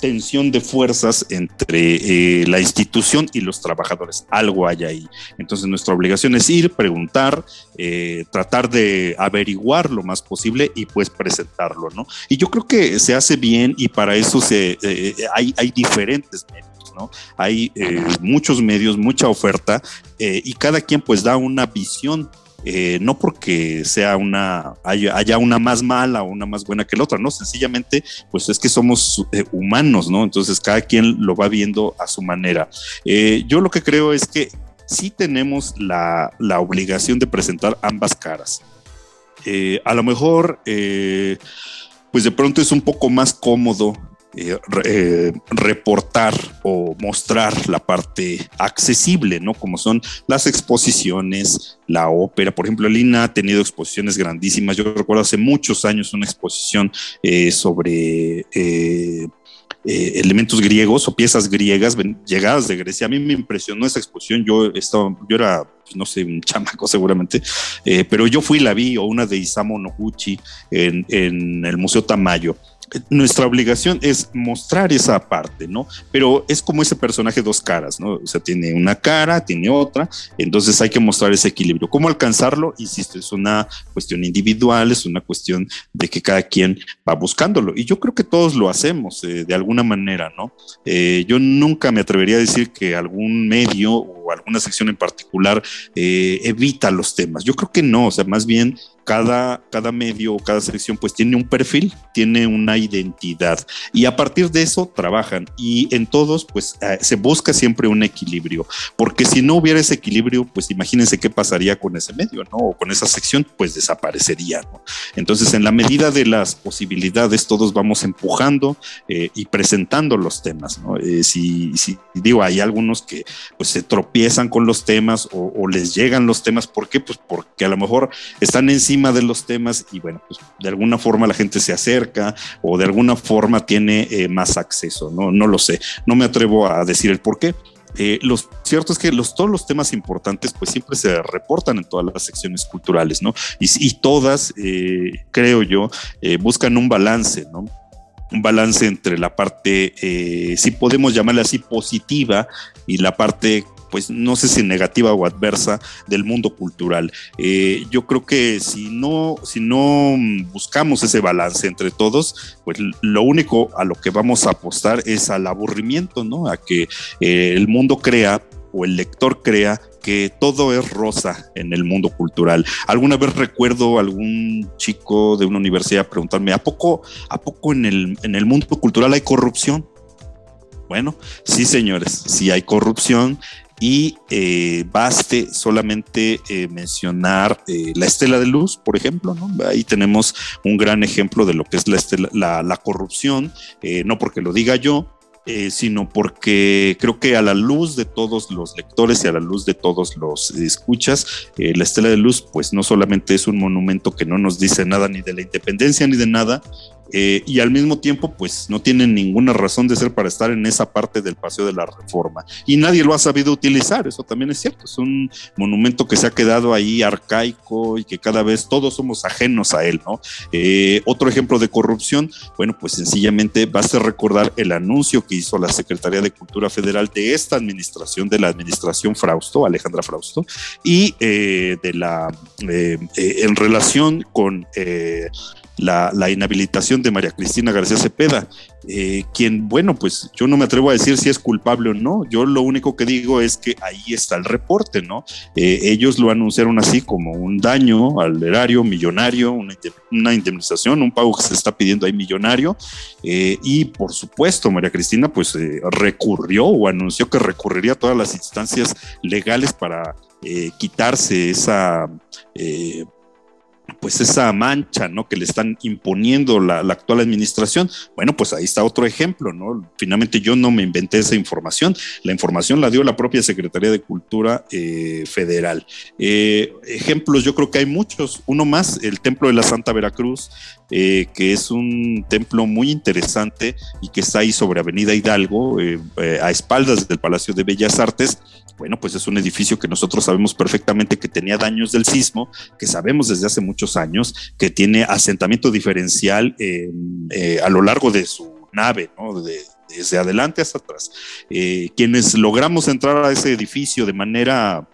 tensión de fuerzas entre eh, la institución y los trabajadores. Algo hay ahí. Entonces nuestra obligación es ir, preguntar, eh, tratar de averiguar lo más posible y pues presentarlo, ¿no? Y yo creo que se hace bien y para eso se, eh, hay, hay diferentes medios. ¿no? Hay muchos medios, mucha oferta y cada quien pues da una visión eh, no porque sea una, haya, una más mala o una más buena que la otra, no, sencillamente, pues es que somos eh, humanos, ¿no? Entonces cada quien lo va viendo a su manera. Eh, yo lo que creo es que sí tenemos la, la obligación de presentar ambas caras. a lo mejor, pues de pronto es un poco más cómodo eh, eh, reportar o mostrar la parte accesible, ¿no? Como son las exposiciones, la ópera. Por ejemplo, Lina ha tenido exposiciones grandísimas. Yo recuerdo hace muchos años una exposición eh, sobre elementos griegos o piezas griegas llegadas de Grecia. A mí me impresionó esa exposición. Yo estaba, yo era, pues, no sé, un chamaco seguramente, pero yo fui la vi, o una de Isamu Noguchi en el Museo Tamayo nuestra obligación es mostrar esa parte, ¿no? Pero es como ese personaje dos caras, ¿no? O sea, tiene una cara, tiene otra, entonces hay que mostrar ese equilibrio. ¿Cómo alcanzarlo? Insisto, es una cuestión individual, es una cuestión de que cada quien va buscándolo. Y yo creo que todos lo hacemos eh, de alguna manera, ¿no? Eh, yo nunca me atrevería a decir que algún medio alguna sección en particular eh, evita los temas. Yo creo que no, o sea, más bien cada, cada medio o cada sección pues tiene un perfil, tiene una identidad y a partir de eso trabajan y en todos pues eh, se busca siempre un equilibrio, porque si no hubiera ese equilibrio pues imagínense qué pasaría con ese medio, ¿no? O con esa sección pues desaparecería, ¿no? Entonces en la medida de las posibilidades todos vamos empujando eh, y presentando los temas, ¿no? si, si digo, hay algunos que pues se tropiezan tropiezan con los temas o, les llegan los temas. ¿Por qué? Pues porque a lo mejor están encima de los temas y bueno, pues de alguna forma la gente se acerca o de alguna forma tiene eh, más acceso, ¿no? No lo sé, no me atrevo a decir el por qué. Eh, lo cierto es que los, todos los temas importantes pues siempre se reportan en todas las secciones culturales, ¿no? Y, todas, eh, creo yo, buscan un balance, ¿no? un balance entre la parte, si podemos llamarla así, positiva y la parte pues no sé si negativa o adversa del mundo cultural. Eh, yo creo que si no, si no buscamos ese balance entre todos, pues lo único a lo que vamos a apostar es al aburrimiento, ¿no? A que eh, el mundo crea o el lector crea que todo es rosa en el mundo cultural. Alguna vez recuerdo algún chico de una universidad preguntarme, ¿a poco, a poco en, el, en el mundo cultural hay corrupción? Bueno, sí señores, sí hay corrupción y eh, baste solamente eh, mencionar eh, la estela de luz, por ejemplo, ahí tenemos un gran ejemplo de lo que es la, la corrupción, no porque lo diga yo, sino porque creo que a la luz de todos los lectores y a la luz de todos los escuchas, la Estela de Luz pues no solamente es un monumento que no nos dice nada ni de la independencia ni de nada, eh, y al mismo tiempo pues no tienen ninguna razón de ser para estar en esa parte del Paseo de la Reforma. Y nadie lo ha sabido utilizar, eso también es cierto, es un monumento que se ha quedado ahí arcaico y que cada vez todos somos ajenos a él, ¿no? Eh, otro ejemplo de corrupción, bueno pues sencillamente basta recordar el anuncio que hizo la Secretaría de Cultura Federal de esta administración, de la administración Frausto, Alejandra Frausto, y eh, de la, en relación con la, inhabilitación de María Cristina García Cepeda, eh, quien, bueno, pues yo no me atrevo a decir si es culpable o no, yo lo único que digo es que ahí está el reporte, ¿no? Eh, ellos lo anunciaron así como un daño al erario millonario, una, indemnización, un pago que se está pidiendo ahí millonario, eh, y por supuesto María Cristina pues recurrió o anunció que recurriría a todas las instancias legales para quitarse esa pues esa mancha, ¿no? Que le están imponiendo la, actual administración. Bueno, pues ahí está otro ejemplo, ¿no? Finalmente yo no me inventé esa información, la información la dio la propia Secretaría de Cultura eh, Federal. Eh, ejemplos, yo creo que hay muchos. Uno más, el Templo de la Santa Veracruz, eh, que es un templo muy interesante y que está ahí sobre Avenida Hidalgo, a espaldas del Palacio de Bellas Artes bueno, pues es un edificio que nosotros sabemos perfectamente que tenía daños del sismo, que sabemos desde hace muchos años, que tiene asentamiento diferencial eh, a lo largo de su nave, ¿no? desde adelante hasta atrás. Eh, quienes logramos entrar a ese edificio de manera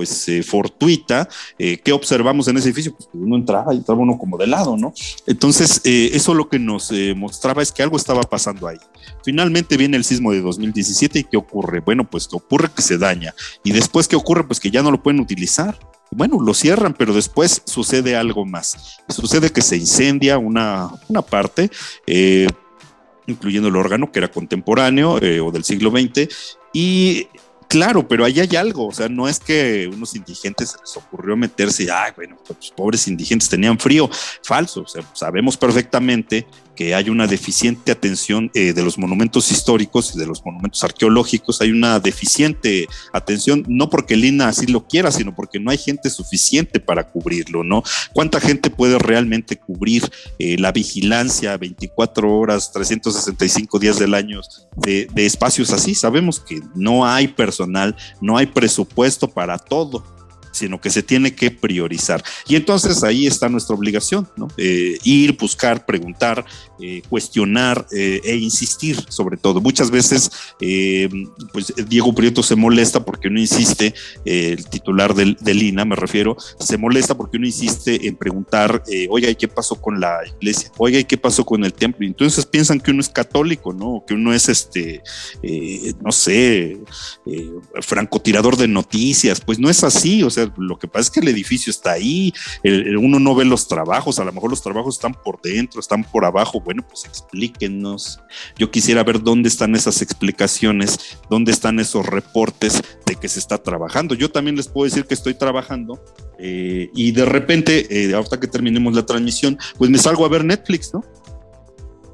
pues eh, fortuita, eh, ¿qué observamos en ese edificio? Pues uno entraba y entraba uno como de lado, ¿no? Entonces, eh, eso lo que nos mostraba es que algo estaba pasando ahí. Finalmente viene el sismo de 2017 y ¿qué ocurre? Bueno, pues ocurre que se daña. Y después, ¿qué ocurre? Pues que ya no lo pueden utilizar. Bueno, lo cierran, pero después sucede algo más. Sucede que se incendia una, una parte, incluyendo el órgano que era contemporáneo o del siglo XX, y Claro, pero ahí hay algo, o sea, no es que unos indigentes se les ocurrió meterse ay, bueno, pues pobres indigentes tenían frío, falso, o sea, sabemos perfectamente que hay una deficiente atención eh, de los monumentos históricos y de los monumentos arqueológicos, hay una deficiente atención, no porque el INA así lo quiera, sino porque no hay gente suficiente para cubrirlo, ¿no? ¿Cuánta gente puede realmente cubrir eh, la vigilancia 24 horas, 365 días del año de espacios así? Sabemos que no hay personal, no hay presupuesto para todo sino que se tiene que priorizar. Y entonces ahí está nuestra obligación, ¿no? Eh, ir, buscar, preguntar, eh, cuestionar eh, e insistir sobre todo. Muchas veces, pues Diego Prieto se molesta porque uno insiste, el titular del, del, INA me refiero, se molesta porque uno insiste en preguntar, oiga, ¿y qué pasó con la iglesia? Oiga, ¿y qué pasó con el templo? Y entonces piensan que uno es católico, ¿no? Que uno es este, no sé, francotirador de noticias. Pues no es así, o sea, lo que pasa es que el edificio está ahí, uno no ve los trabajos, a lo mejor los trabajos están por dentro, están por abajo, bueno, pues explíquenos. Yo quisiera ver dónde están esas explicaciones, dónde están esos reportes de que se está trabajando. Yo también les puedo decir que estoy trabajando eh, y de repente, eh, ahorita que terminemos la transmisión, pues me salgo a ver Netflix, ¿no?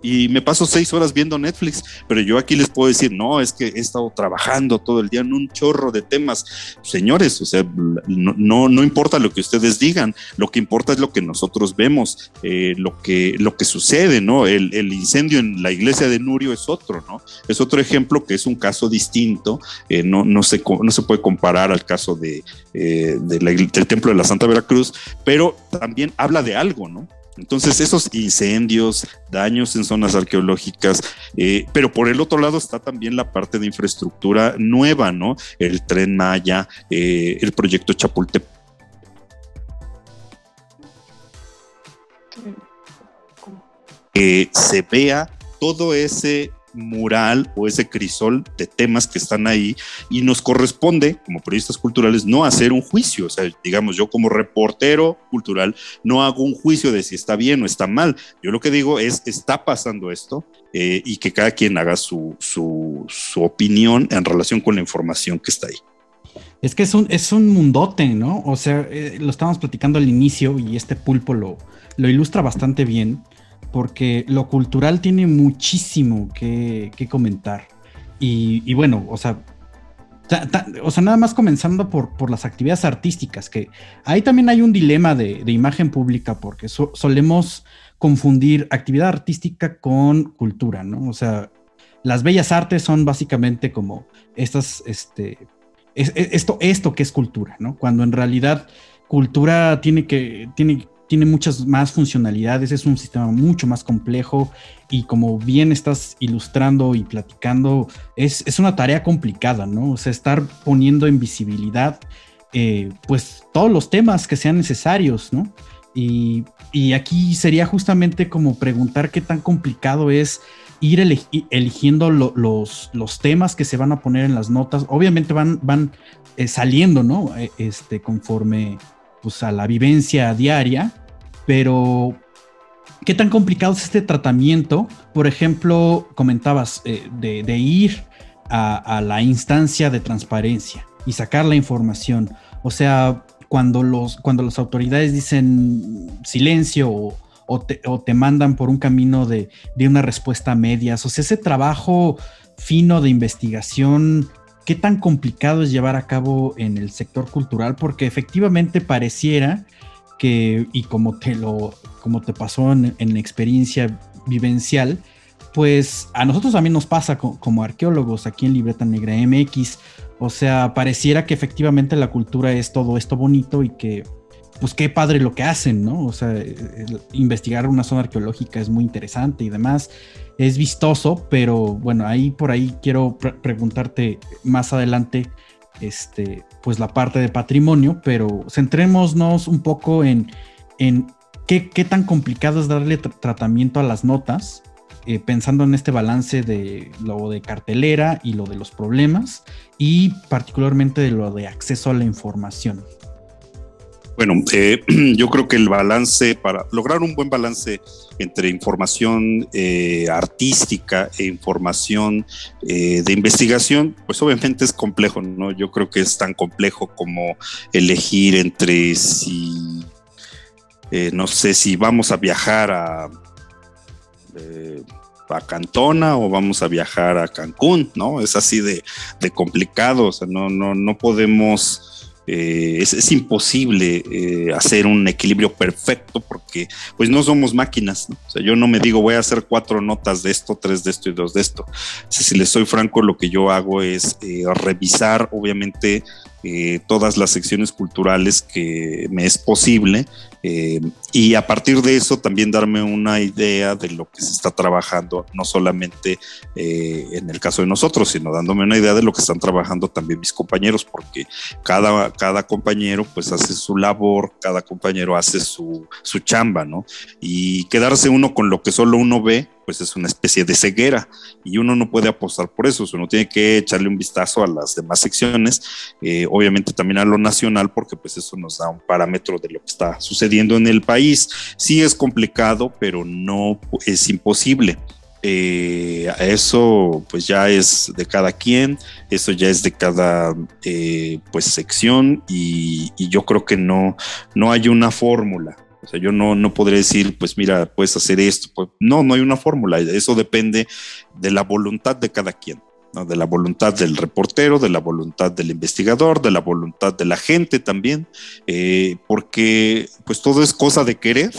Y me paso seis horas viendo Netflix, pero yo aquí les puedo decir, no, es que he estado trabajando todo el día en un chorro de temas. Señores, o sea, no, no, importa lo que ustedes digan, lo que importa es lo que nosotros vemos, eh, lo, que, lo que sucede, ¿no? El, incendio en la iglesia de Nurio es otro, ¿no? Es otro ejemplo que es un caso distinto, eh, no, no, se, no se puede comparar al caso de, eh, del templo de la Santa Veracruz, pero también habla de algo, ¿no? Entonces, esos incendios, daños en zonas arqueológicas, eh, pero por el otro lado está también la parte de infraestructura nueva, ¿no? El tren Maya, eh, el proyecto Chapultepec. Que se vea todo ese mural o ese crisol de temas que están ahí y nos corresponde como periodistas culturales no hacer un juicio, o sea, digamos, yo como reportero cultural no hago un juicio de si está bien o está mal, yo lo que digo es, está pasando esto eh, y que cada quien haga su, su, opinión en relación con la información que está ahí. Es que es un, es un mundote, ¿no? O sea, eh, lo estábamos platicando al inicio y este pulpo lo, lo ilustra bastante bien porque lo cultural tiene muchísimo que, comentar. Y, bueno, o sea, o sea, nada más comenzando por, las actividades artísticas, que ahí también hay un dilema de, imagen pública, porque solemos confundir actividad artística con cultura, ¿no? O sea, las bellas artes son básicamente como estas, este, esto, esto que es cultura, ¿no? Cuando en realidad cultura tiene que, tiene, tiene muchas más funcionalidades, es un sistema mucho más complejo y como bien estás ilustrando y platicando, es, una tarea complicada, ¿no? O sea, estar poniendo en visibilidad eh, pues todos los temas que sean necesarios, ¿no? Y, aquí sería justamente como preguntar qué tan complicado es ir eligiendo los, los, temas que se van a poner en las notas. Obviamente van, van eh, saliendo, ¿no? Eh, este, conforme pues, a la vivencia diaria, pero ¿qué tan complicado es este tratamiento? Por ejemplo, comentabas eh, de, ir a, la instancia de transparencia y sacar la información. O sea, cuando, los, cuando las autoridades dicen silencio o, te, mandan por un camino de, de una respuesta a medias, o sea, ese trabajo fino de investigación qué tan complicado es llevar a cabo en el sector cultural, porque efectivamente pareciera que, y como te lo, como te pasó en, en experiencia vivencial, pues a nosotros también nos pasa como arqueólogos aquí en Libreta Negra MX. O sea, pareciera que efectivamente la cultura es todo esto bonito y que, pues qué padre lo que hacen, ¿no? O sea, investigar una zona arqueológica es muy interesante y demás es vistoso, pero bueno, ahí por ahí quiero preguntarte más adelante, este, pues la parte de patrimonio, pero centrémonos un poco en, en qué, tan complicado es darle tratamiento a las notas, eh, pensando en este balance de lo de cartelera y lo de los problemas, y particularmente de lo de acceso a la información. Bueno, eh, yo creo que el balance, para lograr un buen balance entre información eh, artística e información eh, de investigación, pues obviamente es complejo, ¿no? Yo creo que es tan complejo como elegir entre si, no sé, si vamos a viajar a, a Cantona o vamos a viajar a Cancún, ¿no? Es así de, de complicado, o sea, no, no, no podemos eh, es, imposible eh, hacer un equilibrio perfecto porque pues no somos máquinas. O sea, yo no me digo voy a hacer cuatro notas de esto, tres de esto y dos de esto. si les soy franco, lo que yo hago es eh, revisar obviamente todas las secciones culturales que me es posible eh, y a partir de eso también darme una idea de lo que se está trabajando, no solamente eh, en el caso de nosotros, sino dándome una idea de lo que están trabajando también mis compañeros, porque cada, cada compañero pues hace su labor, cada compañero hace su, su chamba, ¿no? Y quedarse uno con lo que solo uno ve, pues es una especie de ceguera y uno no puede apostar por eso, uno tiene que echarle un vistazo a las demás secciones, eh, obviamente también a lo nacional, porque pues eso nos da un parámetro de lo que está sucediendo en el país. Sí es complicado, pero no es imposible. Eh, eso pues ya es de cada quien, eso ya es de cada eh, pues sección y, y, yo creo que no, no hay una fórmula. O sea, yo no, no podré decir, pues mira, puedes hacer esto. Pues, no, no hay una fórmula. Eso depende de la voluntad de cada quien. de la voluntad del reportero, de la voluntad del investigador, de la voluntad de la gente también, eh, porque pues todo es cosa de querer.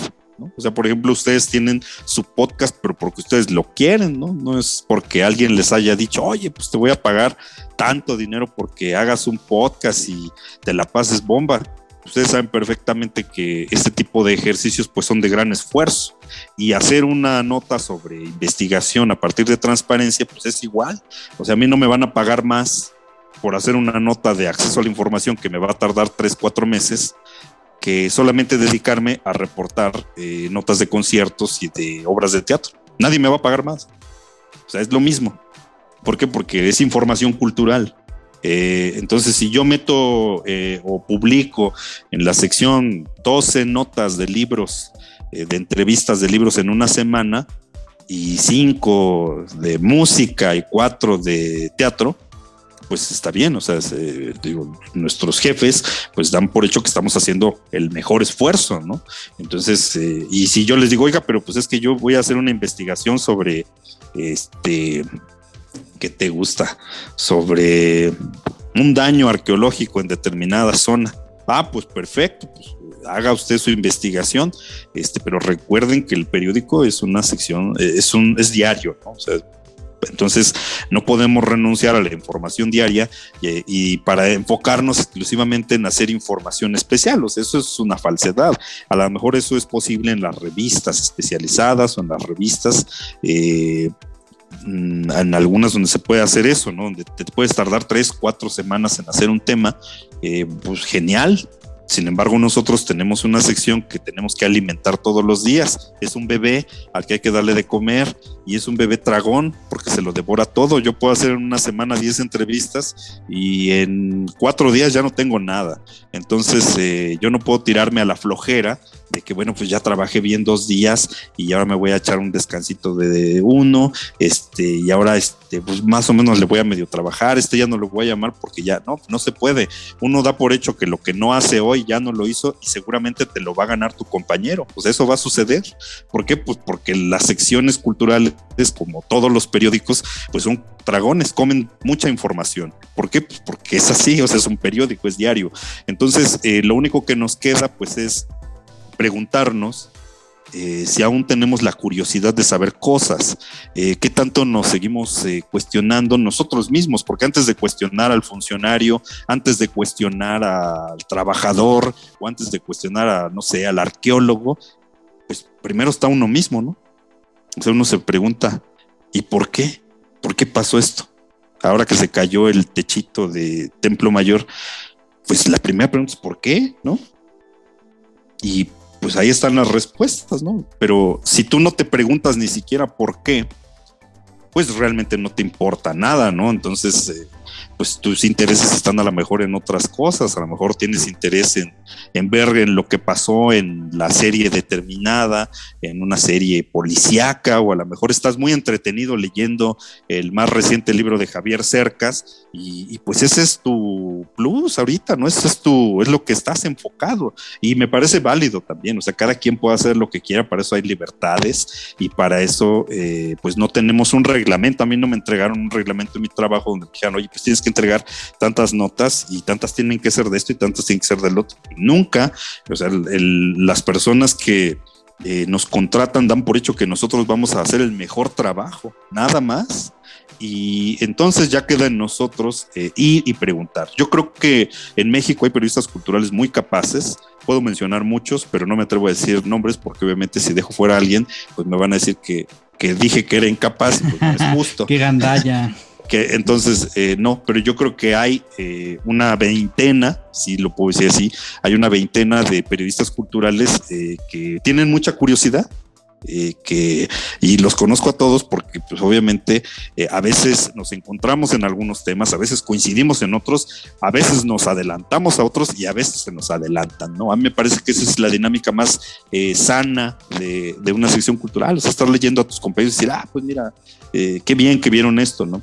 O sea, por ejemplo, ustedes tienen su podcast, pero porque ustedes lo quieren, ¿no? No es porque alguien les haya dicho, oye, pues te voy a pagar tanto dinero porque hagas un podcast y te la pases bomba ustedes saben perfectamente que este tipo de ejercicios pues son de gran esfuerzo y hacer una nota sobre investigación a partir de transparencia pues es igual. O sea, a mí no me van a pagar más por hacer una nota de acceso a la información que me va a tardar tres, cuatro meses que solamente dedicarme a reportar eh, notas de conciertos y de obras de teatro. Nadie me va a pagar más. O sea, es lo mismo. ¿Por qué? Porque es información cultural. Eh, entonces, si yo meto eh, o publico en la sección 12 notas de libros, eh, de entrevistas de libros en una semana, y 5 de música y 4 de teatro, pues está bien, o sea, digo, nuestros jefes pues dan por hecho que estamos haciendo el mejor esfuerzo, ¿no? Entonces, y si yo les digo, oiga, pero pues es que yo voy a hacer una investigación sobre este que te gusta sobre un daño arqueológico en determinada zona. Ah, pues perfecto, pues haga usted su investigación, este, pero recuerden que el periódico es una sección, eh, es un, es diario, ¿no? O sea, entonces no podemos renunciar a la información diaria y, y, para enfocarnos exclusivamente en hacer información especial. O sea, eso es una falsedad. A lo mejor eso es posible en las revistas especializadas o en las revistas eh, en algunas donde se puede hacer eso, ¿no? Donde te puedes tardar tres, cuatro semanas en hacer un tema, eh, pues genial. Sin embargo, nosotros tenemos una sección que tenemos que alimentar todos los días. Es un bebé al que hay que darle de comer y es un bebé tragón porque se lo devora todo. Yo puedo hacer en una semana 10 entrevistas y en cuatro días ya no tengo nada. Entonces, eh, yo no puedo tirarme a la flojera de que bueno, pues ya trabajé bien dos días y ahora me voy a echar un descansito de uno, este, y ahora este, pues más o menos le voy a medio trabajar, este ya no lo voy a llamar porque ya no, no se puede. Uno da por hecho que lo que no hace hoy ya no lo hizo y seguramente te lo va a ganar tu compañero. Pues eso va a suceder. ¿Por qué? Pues porque las secciones culturales, como todos los periódicos, pues son dragones, comen mucha información. ¿Por qué? Pues porque es así, o sea, es un periódico, es diario. Entonces, eh, lo único que nos queda, pues es preguntarnos eh, si aún tenemos la curiosidad de saber cosas, eh, qué tanto nos seguimos eh, cuestionando nosotros mismos, porque antes de cuestionar al funcionario, antes de cuestionar al trabajador o antes de cuestionar a, no sé, al arqueólogo, pues primero está uno mismo, ¿no? O sea, uno se pregunta, ¿y por qué? ¿Por qué pasó esto? Ahora que se cayó el techito de Templo Mayor, pues la primera pregunta es ¿por qué? ¿No? Y pues ahí están las respuestas, ¿no? Pero si tú no te preguntas ni siquiera por qué, pues realmente no te importa nada, ¿no? Entonces, eh, pues tus intereses están a lo mejor en otras cosas, a lo mejor tienes interés en, en, ver en lo que pasó en la serie determinada, en una serie policíaca, o a lo mejor estás muy entretenido leyendo el más reciente libro de Javier Cercas, y, pues ese es tu plus ahorita, ¿no? Ese es tu, es lo que estás enfocado, y me parece válido también, o sea, cada quien puede hacer lo que quiera, para eso hay libertades, y para eso, eh, pues no tenemos un reglamento, a mí no me entregaron un reglamento en mi trabajo donde me dijeron, oye, pues tienes que entregar tantas notas y tantas tienen que ser de esto y tantas tienen que ser del otro. Nunca, o sea, las personas que eh, nos contratan dan por hecho que nosotros vamos a hacer el mejor trabajo, nada más. Y entonces ya queda en nosotros eh, ir y preguntar. Yo creo que en México hay periodistas culturales muy capaces. Puedo mencionar muchos, pero no me atrevo a decir nombres porque obviamente si dejo fuera a alguien, pues me van a decir que, que dije que era incapaz. Pues no es justo. Qué gandalla que entonces eh, no, pero yo creo que hay eh, una veintena, si lo puedo decir así, hay una veintena de periodistas culturales eh, que tienen mucha curiosidad. que, y los conozco a todos porque pues obviamente a veces nos encontramos en algunos temas, a veces coincidimos en otros, a veces nos adelantamos a otros y a veces se nos adelantan, ¿no? A mí me parece que esa es la dinámica más sana de, de, una sección cultural, o sea, estar leyendo a tus compañeros y decir, ah, pues mira, qué bien que vieron esto, ¿no?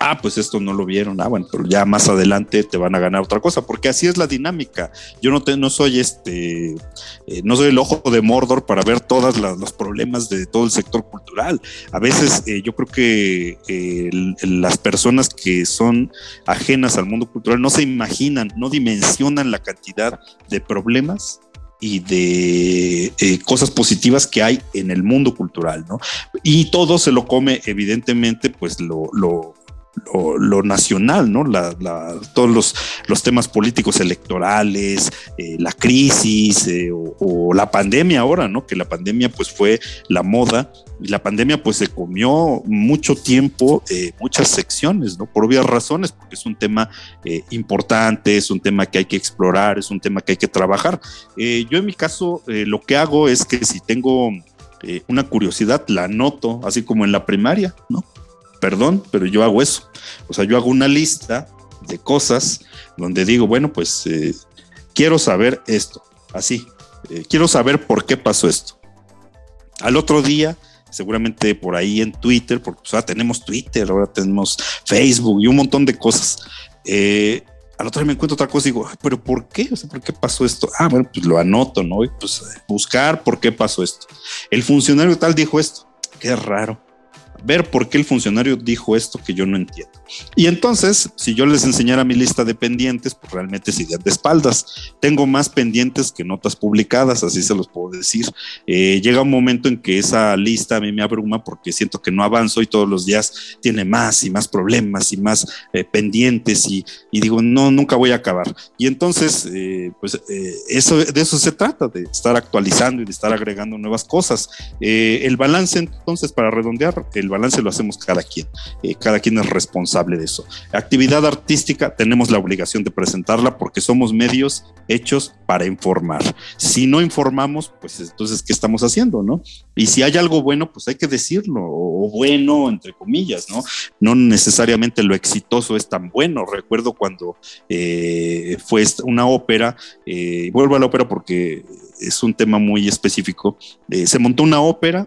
Ah, pues esto no lo vieron, ah, bueno, pero ya más adelante te van a ganar otra cosa, porque así es la dinámica. Yo no, te, no soy este, eh, no soy el ojo de Mordor para ver todos los problemas de todo el sector cultural. A veces eh, yo creo que eh, las personas que son ajenas al mundo cultural no se imaginan, no dimensionan la cantidad de problemas y de cosas positivas que hay en el mundo cultural, ¿no? Y todo se lo come, evidentemente, pues lo, lo, lo, nacional, ¿no? todos los, los, temas políticos electorales, eh, la crisis eh, o, la pandemia ahora, ¿no? Que la pandemia pues fue la moda y la pandemia pues se comió mucho tiempo, eh, muchas secciones, ¿no? Por obvias razones, porque es un tema importante, es un tema que hay que explorar, es un tema que hay que trabajar. yo en mi caso lo que hago es que si tengo una curiosidad, la anoto, así como en la primaria, ¿no? Perdón, pero yo hago eso. O sea, yo hago una lista de cosas donde digo, bueno, pues eh, quiero saber esto, así, eh, quiero saber por qué pasó esto. Al otro día, seguramente por ahí en Twitter, porque pues, ahora tenemos Twitter, ahora tenemos Facebook y un montón de cosas. Eh, al otro día me encuentro otra cosa y digo, pero ¿por qué? O sea, ¿por qué pasó esto? Ah, bueno, pues lo anoto, ¿no? Y pues buscar por qué pasó esto. El funcionario tal dijo esto. Qué raro ver por qué el funcionario dijo esto que yo no entiendo. Y entonces, si yo les enseñara mi lista de pendientes, pues realmente es de espaldas. Tengo más pendientes que notas publicadas, así se los puedo decir. Eh, llega un momento en que esa lista a mí me abruma porque siento que no avanzo y todos los días tiene más y más problemas y más eh, pendientes y, digo, no, nunca voy a acabar. Y entonces, eh, pues eso, de eso se trata, de estar actualizando y de estar agregando nuevas cosas. el balance entonces, para redondear, el balance lo hacemos cada quien. cada quien es responsable de eso. Actividad artística, tenemos la obligación de presentarla porque somos medios hechos para informar. Si no informamos, pues entonces, ¿qué estamos haciendo, no? Y si hay algo bueno, pues hay que decirlo, o bueno, entre comillas, ¿no? No necesariamente lo exitoso es tan bueno. Recuerdo cuando eh, fue una ópera, eh, vuelvo a la ópera porque es un tema muy específico, eh, se montó una ópera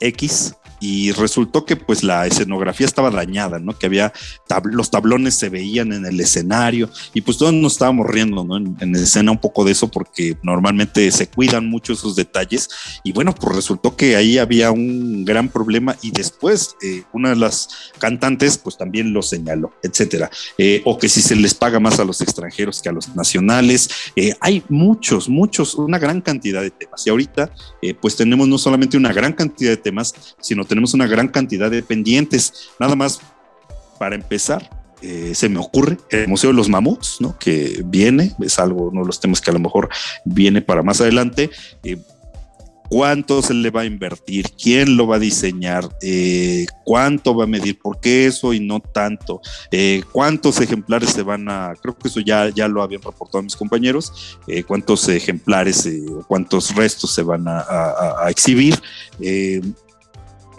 X y resultó que pues la escenografía estaba dañada, ¿no? Que había los tablones se veían en el escenario y pues todos nos estábamos riendo, ¿no? En, escena un poco de eso porque normalmente se cuidan mucho esos detalles y bueno, pues resultó que ahí había un gran problema y después eh, una de las cantantes pues también lo señaló, etcétera. Eh, o que si se les paga más a los extranjeros que a los nacionales. Eh, hay muchos, muchos, una gran cantidad de temas y ahorita pues tenemos no solamente una gran cantidad de temas, sino tenemos una gran cantidad de pendientes. Nada más para empezar, eh, se me ocurre el Museo de los Mamuts, ¿no? que viene, es algo, uno de los temas que a lo mejor viene para más adelante. Eh, cuánto se le va a invertir, quién lo va a diseñar, eh, cuánto va a medir, por qué eso y no tanto, eh, cuántos ejemplares se van a, creo que eso ya, ya lo habían reportado mis compañeros, eh, cuántos ejemplares o cuántos restos se van a, a exhibir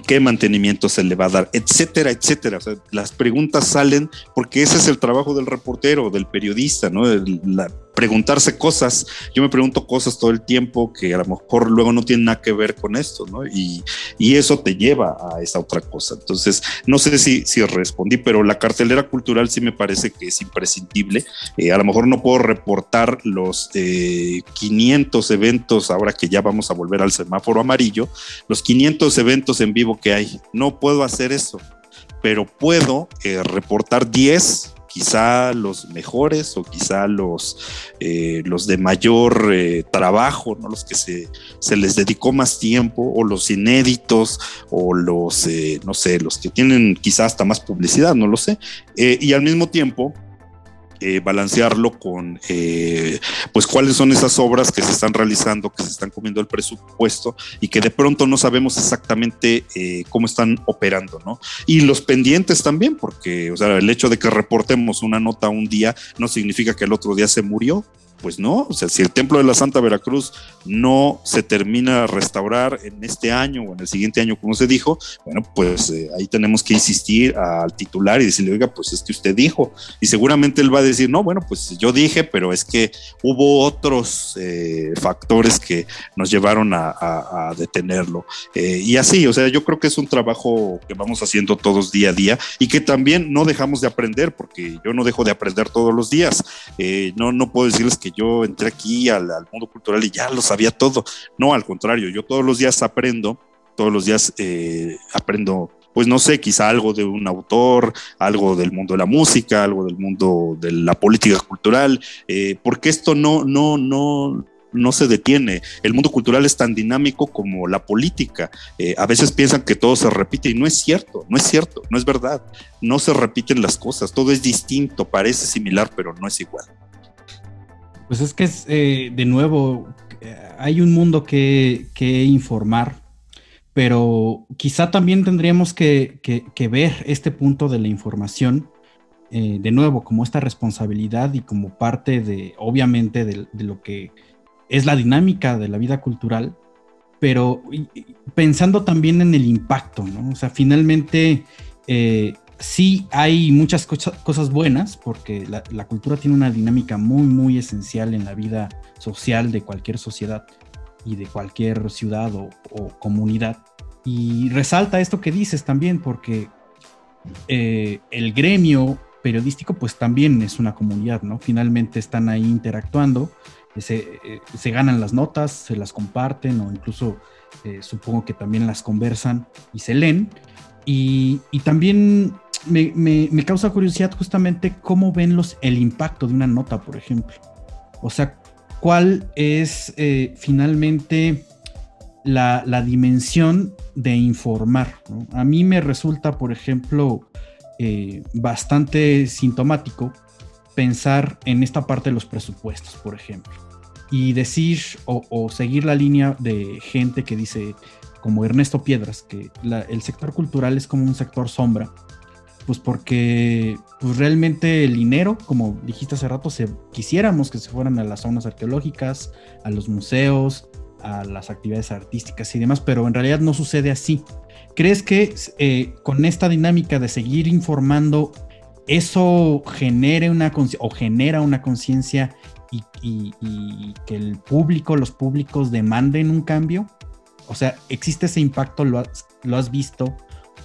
qué mantenimiento se le va a dar, etcétera, etcétera. O sea, las preguntas salen porque ese es el trabajo del reportero, del periodista, ¿no? La, preguntarse cosas. Yo me pregunto cosas todo el tiempo que a lo mejor luego no tienen nada que ver con esto, ¿no? Y, y eso te lleva a esa otra cosa. Entonces, no sé si, si respondí, pero la cartelera cultural sí me parece que es imprescindible. Eh, a lo mejor no puedo reportar los 500 eh, eventos ahora que ya vamos a volver al semáforo amarillo, los 500 eventos en vivo que hay. No puedo hacer eso, pero puedo eh, reportar 10 quizá los mejores o quizá los, eh, los de mayor eh, trabajo, ¿no? los que se, se, les dedicó más tiempo, o los inéditos, o los, eh, no sé, los que tienen quizá hasta más publicidad, no lo sé. y al mismo tiempo, eh, balancearlo con eh, pues cuáles son esas obras que se están realizando, que se están comiendo el presupuesto y que de pronto no sabemos exactamente eh, cómo están operando, ¿no? Y los pendientes también, porque o sea, el hecho de que reportemos una nota un día no significa que el otro día se murió, pues no, o sea, si el templo de la Santa Veracruz no se termina a restaurar en este año o en el siguiente año, como se dijo, bueno, pues eh, ahí tenemos que insistir al titular y decirle, oiga, pues es que usted dijo. Y seguramente él va a decir, no, bueno, pues yo dije, pero es que hubo otros eh, factores que nos llevaron a, detenerlo. Eh, y así, o sea, yo creo que es un trabajo que vamos haciendo todos día a día y que también no dejamos de aprender, porque yo no dejo de aprender todos los días. no, no puedo decirles que yo entré aquí al, mundo cultural y ya lo sabía todo. No, al contrario, yo todos los días aprendo, todos los días eh, aprendo pues no sé, quizá algo de un autor, algo del mundo de la música, algo del mundo de la política cultural, eh, porque esto no, no, no, no se detiene. El mundo cultural es tan dinámico como la política. Eh, a veces piensan que todo se repite y no es cierto, no es cierto, no es verdad. No se repiten las cosas, todo es distinto, parece similar, pero no es igual. Pues es que es, eh, de nuevo, hay un mundo que, informar, pero quizá también tendríamos que, ver este punto de la información, eh, de nuevo, como esta responsabilidad y como parte de, obviamente, de, lo que es la dinámica de la vida cultural, pero pensando también en el impacto, ¿no? O sea, finalmente... Eh, sí hay muchas cosas buenas, porque la, cultura tiene una dinámica muy, muy esencial en la vida social de cualquier sociedad y de cualquier ciudad o, comunidad. Y resalta esto que dices también, porque eh, el gremio periodístico pues también es una comunidad, ¿no? Finalmente están ahí interactuando, se, eh, se ganan las notas, se las comparten o incluso eh, supongo que también las conversan y se leen. Y también me, causa curiosidad justamente cómo ven los, el impacto de una nota, por ejemplo. O sea, cuál es eh, finalmente la, dimensión de informar. A mí me resulta, por ejemplo, eh, bastante sintomático pensar en esta parte de los presupuestos, por ejemplo, y decir o, seguir la línea de gente que dice, como Ernesto Piedras, que el sector cultural es como un sector sombra pues porque pues realmente el dinero, como dijiste hace rato, se, quisiéramos que se fueran a las zonas arqueológicas, a los museos, a las actividades artísticas y demás, pero en realidad no sucede así. ¿Crees que eh, con esta dinámica de seguir informando, eso genere una o genera una conciencia y, que el público, los públicos demanden un cambio? O sea, ¿existe ese impacto? ¿Lo lo has visto?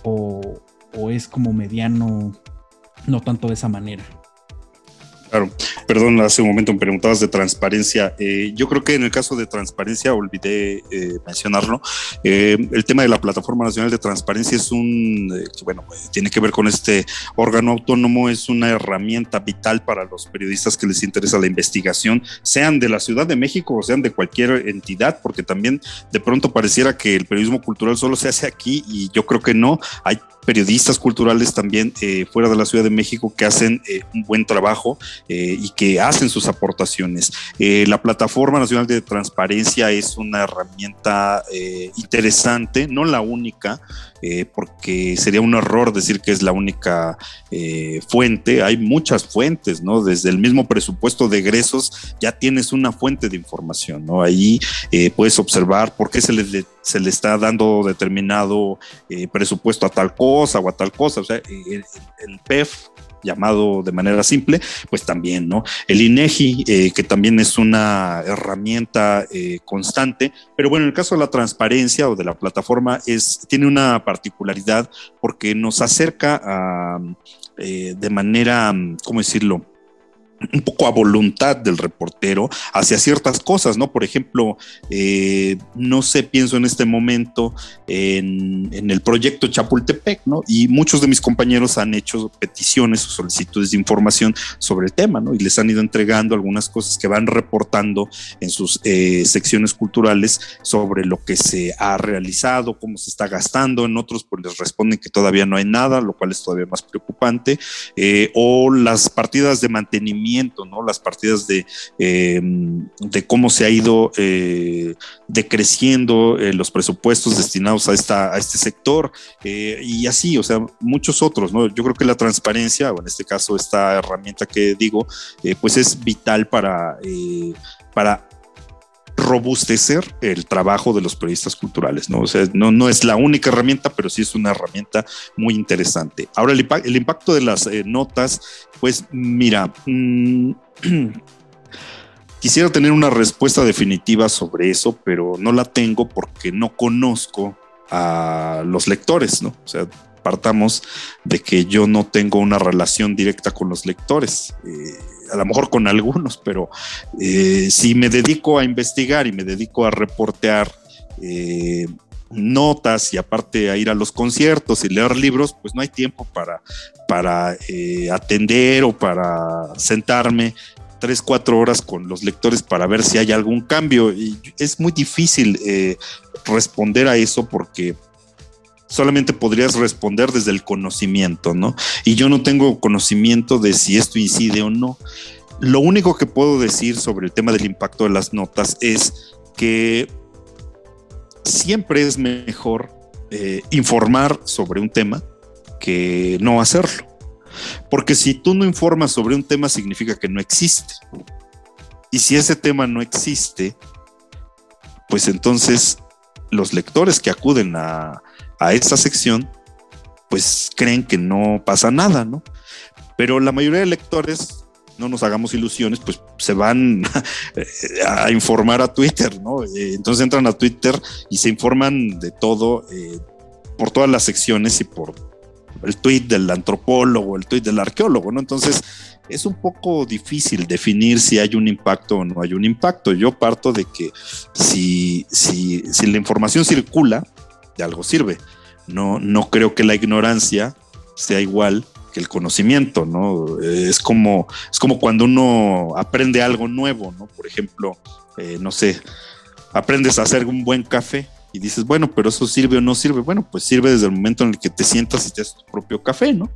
O, o es como mediano, no tanto de esa manera. Claro, perdón, hace un momento me preguntabas de transparencia. Eh, yo creo que en el caso de transparencia, olvidé eh, mencionarlo, eh, el tema de la Plataforma Nacional de Transparencia es un, bueno, tiene que ver con este órgano autónomo, es una herramienta vital para los periodistas que les interesa la investigación, sean de la Ciudad de México o sean de cualquier entidad, porque también de pronto pareciera que el periodismo cultural solo se hace aquí y yo creo que no. Hay periodistas culturales también eh, fuera de la Ciudad de México que hacen eh, un buen trabajo eh, y que hacen sus aportaciones. la Plataforma Nacional de Transparencia es una herramienta interesante, no la única, eh, porque sería un error decir que es la única eh, fuente. Hay muchas fuentes, ¿no? Desde el mismo presupuesto de egresos ya tienes una fuente de información, ¿no? Ahí eh, puedes observar por qué se le, se le está dando determinado presupuesto a tal cosa o a tal cosa. O sea, el PEF llamado de manera simple, pues también, ¿no? El INEGI, eh, que también es una herramienta eh, constante, pero bueno, en el caso de la transparencia o de la plataforma, es, tiene una particularidad porque nos acerca a, eh, de manera, ¿cómo decirlo? Un poco a voluntad del reportero hacia ciertas cosas, ¿no? Por ejemplo, eh, no sé, pienso en este momento en, el proyecto Chapultepec, ¿no? Y muchos de mis compañeros han hecho peticiones o solicitudes de información sobre el tema, ¿no? Y les han ido entregando algunas cosas que van reportando en sus eh, secciones culturales sobre lo que se ha realizado, cómo se está gastando, en otros pues les responden que todavía no hay nada, lo cual es todavía más preocupante, eh, o las partidas de mantenimiento ¿no? Las partidas de, eh, de cómo se ha ido eh, decreciendo los presupuestos destinados a, esta, a este sector y así, o sea, muchos otros, ¿no? Yo creo que la transparencia, o en este caso esta herramienta que digo, pues es vital para, para robustecer el trabajo de los periodistas culturales, ¿no? O sea, no, no es la única herramienta, pero sí es una herramienta muy interesante. Ahora, el, impacto de las eh, notas, pues mira, mm, quisiera tener una respuesta definitiva sobre eso, pero no la tengo porque no conozco a los lectores, ¿no? O sea, partamos de que yo no tengo una relación directa con los lectores. Eh, a lo mejor con algunos, pero eh, si me dedico a investigar y me dedico a reportear eh, notas y aparte a ir a los conciertos y leer libros, pues no hay tiempo para, para eh, atender o para sentarme tres, cuatro horas con los lectores para ver si hay algún cambio. Y es muy difícil responder a eso porque solamente podrías responder desde el conocimiento, ¿no? Y yo no tengo conocimiento de si esto incide o no. Lo único que puedo decir sobre el tema del impacto de las notas es que siempre es mejor eh, informar sobre un tema que no hacerlo. Porque si tú no informas sobre un tema significa que no existe. Y si ese tema no existe, pues entonces los lectores que acuden a, a esta sección, pues creen que no pasa nada, ¿no? Pero la mayoría de lectores, no nos hagamos ilusiones, pues se van a informar a Twitter, ¿no? Eh, entonces entran a Twitter y se informan de todo, eh, por todas las secciones y por el tweet del antropólogo, el tweet del arqueólogo, ¿no? Entonces es un poco difícil definir si hay un impacto o no hay un impacto. Yo parto de que si, si, si la información circula, de algo sirve. No, no creo que la ignorancia sea igual que el conocimiento, ¿no? Es como, es como cuando uno aprende algo nuevo, ¿no? Por ejemplo, eh, no sé, aprendes a hacer un buen café y dices, bueno, pero eso sirve o no sirve. Bueno, pues sirve desde el momento en el que te sientas y te haces tu propio café, ¿no?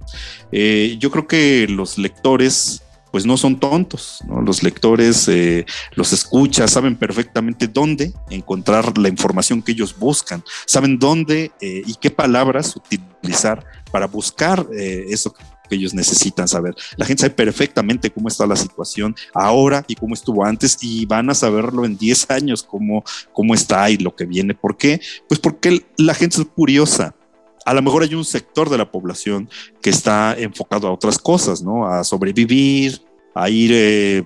Eh, yo creo que los lectores pues no son tontos, Los lectores eh, los escuchan, saben perfectamente dónde encontrar la información que ellos buscan, saben dónde eh, y qué palabras utilizar para buscar eh, eso que ellos necesitan saber. La gente sabe perfectamente cómo está la situación ahora y cómo estuvo antes y van a saberlo en 10 años cómo, cómo está y lo que viene. ¿Por qué? Pues porque la gente es curiosa a lo mejor hay un sector de la población que está enfocado a otras cosas, ¿no? A sobrevivir, a ir eh,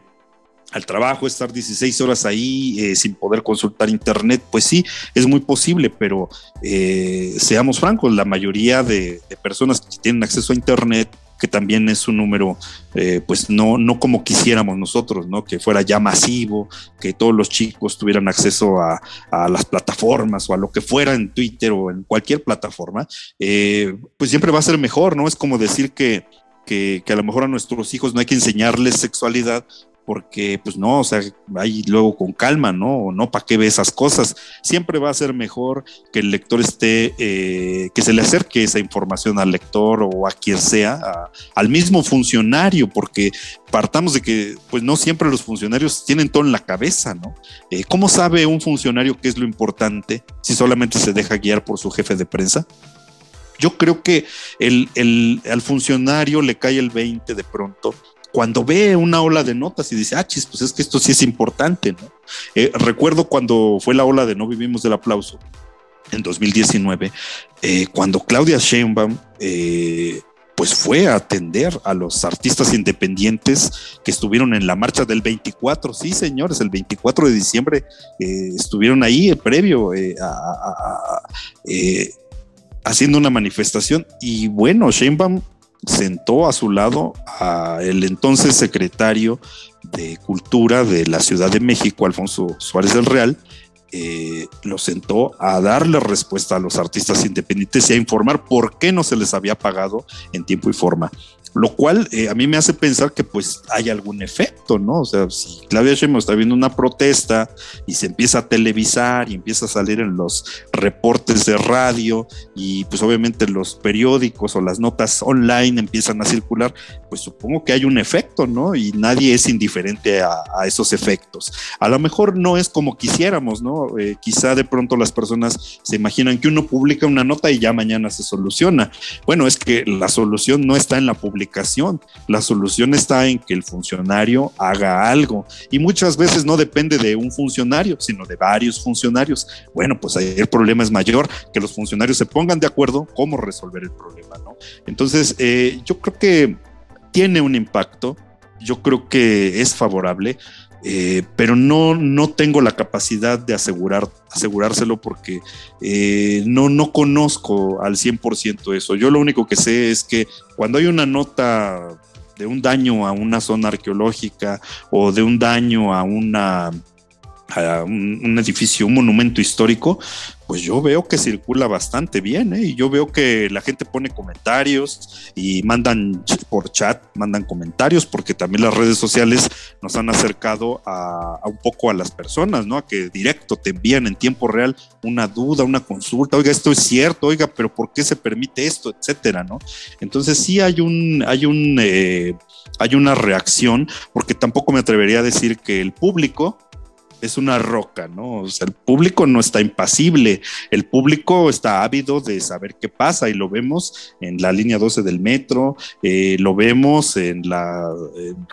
al trabajo, estar 16 horas ahí eh, sin poder consultar internet, pues sí, es muy posible, pero eh, seamos francos, la mayoría de, personas que tienen acceso a internet que también es un número, pues no, no como quisiéramos nosotros, ¿no? Que fuera ya masivo, que todos los chicos tuvieran acceso a, las plataformas o a lo que fuera en Twitter o en cualquier plataforma, pues siempre va a ser mejor, ¿no? Es como decir que, que, a lo mejor a nuestros hijos no hay que enseñarles sexualidad porque pues no, o sea, ahí luego con calma, ¿no? No, ¿para qué ve esas cosas? Siempre va a ser mejor que el lector esté, eh, que se le acerque esa información al lector o a quien sea, al mismo funcionario, porque partamos de que pues no siempre los funcionarios tienen todo en la cabeza, ¿no? Eh, ¿Cómo sabe un funcionario qué es lo importante si solamente se deja guiar por su jefe de prensa? Yo creo que el, al funcionario le cae el 20 de pronto cuando ve una ola de notas y dice, ah, chis, pues es que esto sí es importante, ¿no? Eh, recuerdo cuando fue la ola de No Vivimos del Aplauso en 2019, eh, cuando Claudia Sheinbaum eh, pues fue a atender a los artistas independientes que estuvieron en la marcha del 24, sí señores, el 24 de diciembre estuvieron ahí previo a, haciendo una manifestación y bueno, Sheinbaum sentó a su lado a el entonces secretario de Cultura de la Ciudad de México, Alfonso Suárez del Real, eh, lo sentó a darle respuesta a los artistas independientes y a informar por qué no se les había pagado en tiempo y forma lo cual eh, a mí me hace pensar que pues hay algún efecto, ¿no? O sea, si Claudia Sheinbaum está viendo una protesta y se empieza a televisar y empieza a salir en los reportes de radio y pues obviamente los periódicos o las notas online empiezan a circular, pues supongo que hay un efecto, ¿no? Y nadie es indiferente a, esos efectos. A lo mejor no es como quisiéramos, ¿no? Eh, quizá de pronto las personas se imaginan que uno publica una nota y ya mañana se soluciona. Bueno, es que la solución no está en la publicación la solución está en que el funcionario haga algo. Y muchas veces no depende de un funcionario, sino de varios funcionarios. Bueno, pues ahí el problema es mayor, que los funcionarios se pongan de acuerdo cómo resolver el problema, ¿no? Entonces, eh, yo creo que tiene un impacto, yo creo que es favorable. Eh, pero no, no tengo la capacidad de asegurar, asegurárselo porque eh, no, no conozco al 100% eso. Yo lo único que sé es que cuando hay una nota de un daño a una zona arqueológica o de un daño a una a un, edificio, un monumento histórico, pues yo veo que circula bastante bien, ¿eh? y yo veo que la gente pone comentarios y mandan por chat, mandan comentarios, porque también las redes sociales nos han acercado a, un poco a las personas, ¿no? A que directo te envían en tiempo real una duda, una consulta, oiga, esto es cierto, oiga, pero ¿por qué se permite esto? etcétera, ¿no? Entonces sí hay un, hay un, eh, hay una reacción, porque tampoco me atrevería a decir que el público es una roca, ¿no? O sea, el público no está impasible, el público está ávido de saber qué pasa y lo vemos en la línea 12 del metro, eh, lo vemos en, la,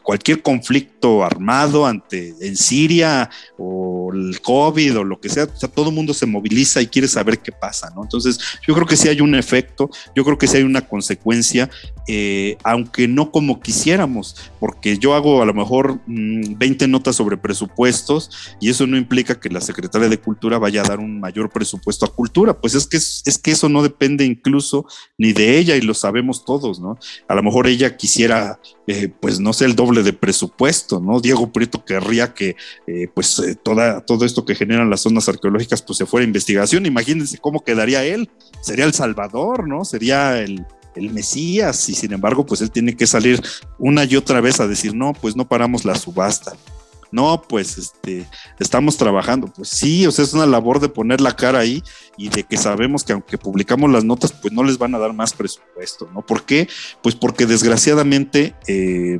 cualquier conflicto armado ante en Siria o el COVID o lo que sea, o sea, todo el mundo se moviliza y quiere saber qué pasa, ¿no? Entonces, yo creo que sí hay un efecto, yo creo que sí hay una consecuencia, eh, aunque no como quisiéramos, porque yo hago a lo mejor 20 mm, notas sobre presupuestos y eso no implica que la secretaria de Cultura vaya a dar un mayor presupuesto a cultura, pues es que, es, que eso no depende incluso ni de ella y lo sabemos todos, ¿no? A lo mejor ella quisiera, eh, pues no sé, el doble de presupuesto, ¿no? Diego Prieto querría que, eh, pues, eh, toda, todo esto que generan las zonas arqueológicas, pues se fuera a investigación. Imagínense cómo quedaría él. Sería el Salvador, ¿no? Sería el, el Mesías y sin embargo pues él tiene que salir una y otra vez a decir no pues no paramos la subasta no, pues este, estamos trabajando. Pues sí, o sea, es una labor de poner la cara ahí y de que sabemos que aunque publicamos las notas, pues no les van a dar más presupuesto, ¿no? ¿Por qué? Pues porque desgraciadamente... Eh,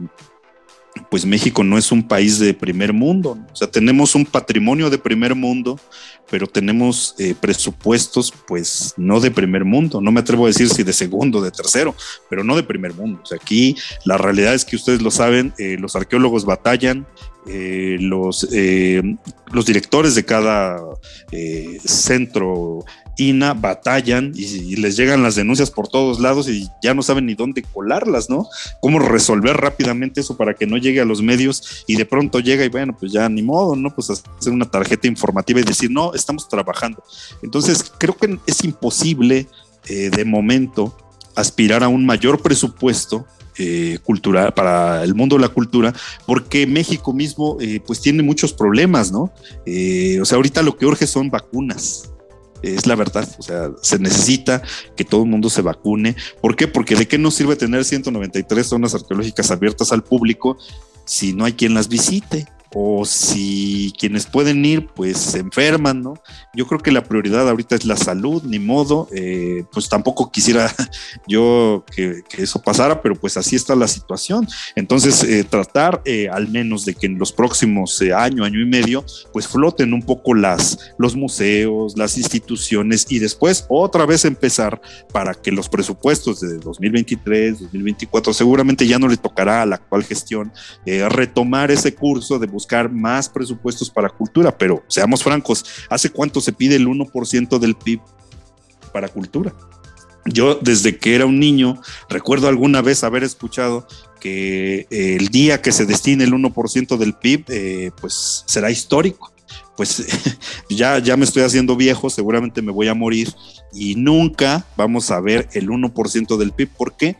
pues México no es un país de primer mundo, o sea, tenemos un patrimonio de primer mundo, pero tenemos eh, presupuestos pues no de primer mundo, no me atrevo a decir si de segundo, de tercero, pero no de primer mundo. O sea, aquí la realidad es que ustedes lo saben, eh, los arqueólogos batallan, eh, los, los directores de cada centro INA batallan y, les llegan las denuncias por todos lados y ya no saben ni dónde colarlas, ¿no? Cómo resolver rápidamente eso para que no llegue a los medios y de pronto llega y bueno, pues ya ni modo, ¿no? Pues hacer una tarjeta informativa y decir, no, estamos trabajando. Entonces, creo que es imposible de momento aspirar a un mayor presupuesto eh, cultural, para el mundo de la cultura, porque México mismo eh, pues tiene muchos problemas, ¿no? Eh, o sea, ahorita lo que urge son vacunas. Es la verdad, o sea, se necesita que todo el mundo se vacune. ¿Por qué? Porque de qué nos sirve tener 193 zonas arqueológicas abiertas al público si no hay quien las visite o si quienes pueden ir pues se enferman, ¿no? Yo creo que la prioridad ahorita es la salud, ni modo, eh, pues tampoco quisiera yo que, eso pasara, pero pues así está la situación. Entonces, eh, tratar eh, al menos de que en los próximos año, año y medio, pues floten un poco las, los museos, las instituciones y después otra vez empezar para que los presupuestos de 2023, 2024, seguramente ya no le tocará a la actual gestión retomar ese curso de buscar buscar más presupuestos para cultura, pero seamos francos, ¿hace cuánto se pide el 1% del PIB para cultura? Yo desde que era un niño recuerdo alguna vez haber escuchado que eh, el día que se destine el 1% del PIB, eh, pues será histórico. Pues ya, ya me estoy haciendo viejo, seguramente me voy a morir y nunca vamos a ver el 1% del PIB. ¿Por qué?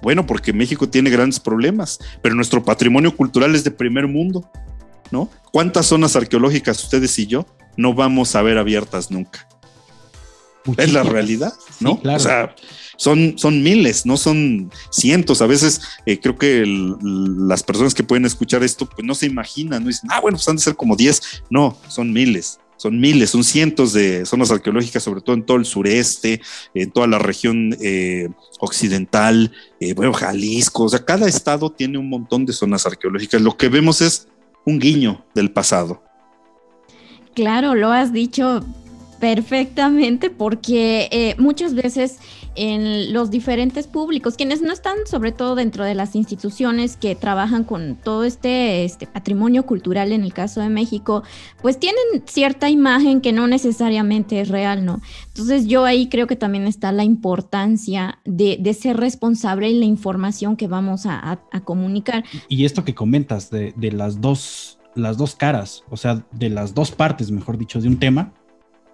Bueno, porque México tiene grandes problemas, pero nuestro patrimonio cultural es de primer mundo. ¿No? ¿Cuántas zonas arqueológicas ustedes y yo no vamos a ver abiertas nunca. Es la realidad, ¿no? O sea, son, son miles, no son cientos. A veces eh, creo que las personas que pueden escuchar esto, pues no se imaginan, no dicen, ah, bueno, pues han de ser como 10. No, son miles son miles, son cientos de zonas arqueológicas, sobre todo en todo el sureste, en toda la región eh, occidental, eh, bueno, Jalisco, o sea, cada estado tiene un montón de zonas arqueológicas. Lo que vemos es un guiño del pasado. Claro, lo has dicho perfectamente porque eh, muchas veces en los diferentes públicos, quienes no están sobre todo dentro de las instituciones que trabajan con todo este, este, patrimonio cultural en el caso de México, pues tienen cierta imagen que no necesariamente es real, ¿no? Entonces yo ahí creo que también está la importancia de, ser responsable en la información que vamos a, comunicar. Y esto que comentas de, de las dos las dos caras, o sea, de las dos partes, mejor dicho, de un tema.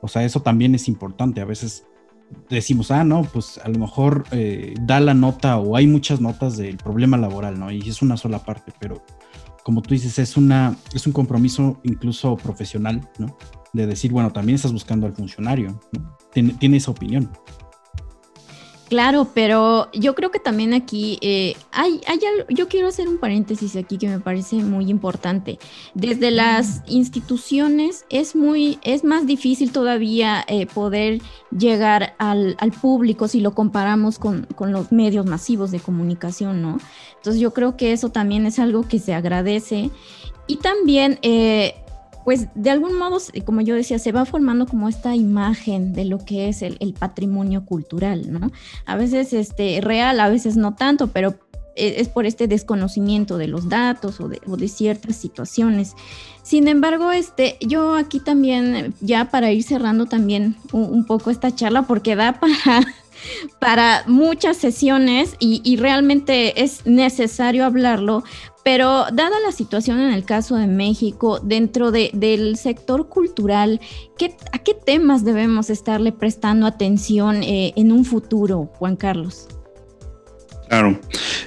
O sea, eso también es importante. A veces decimos, ah, no, pues a lo mejor eh, da la nota o hay muchas notas del problema laboral, ¿no? Y es una sola parte, pero como tú dices, es, una, es un compromiso incluso profesional, ¿no? De decir, bueno, también estás buscando al funcionario, ¿no? Tiene, tiene esa opinión. Claro, pero yo creo que también aquí eh, hay, hay yo quiero hacer un paréntesis aquí que me parece muy importante. Desde las instituciones es muy, es más difícil todavía eh, poder llegar al, público si lo comparamos con, con, los medios masivos de comunicación, ¿no? Entonces yo creo que eso también es algo que se agradece. Y también eh, pues de algún modo, como yo decía, se va formando como esta imagen de lo que es el, patrimonio cultural, ¿no? A veces este, real, a veces no tanto, pero e, es por este desconocimiento de los datos o de, ciertas situaciones. Sin embargo, este, yo aquí también, ya para ir cerrando también un, poco esta charla, porque da para, para muchas sesiones y, realmente es necesario hablarlo, pero dada la situación en el caso de México, dentro del sector cultural, ¿a qué temas debemos estarle prestando atención eh, en un futuro, Juan Carlos? Claro.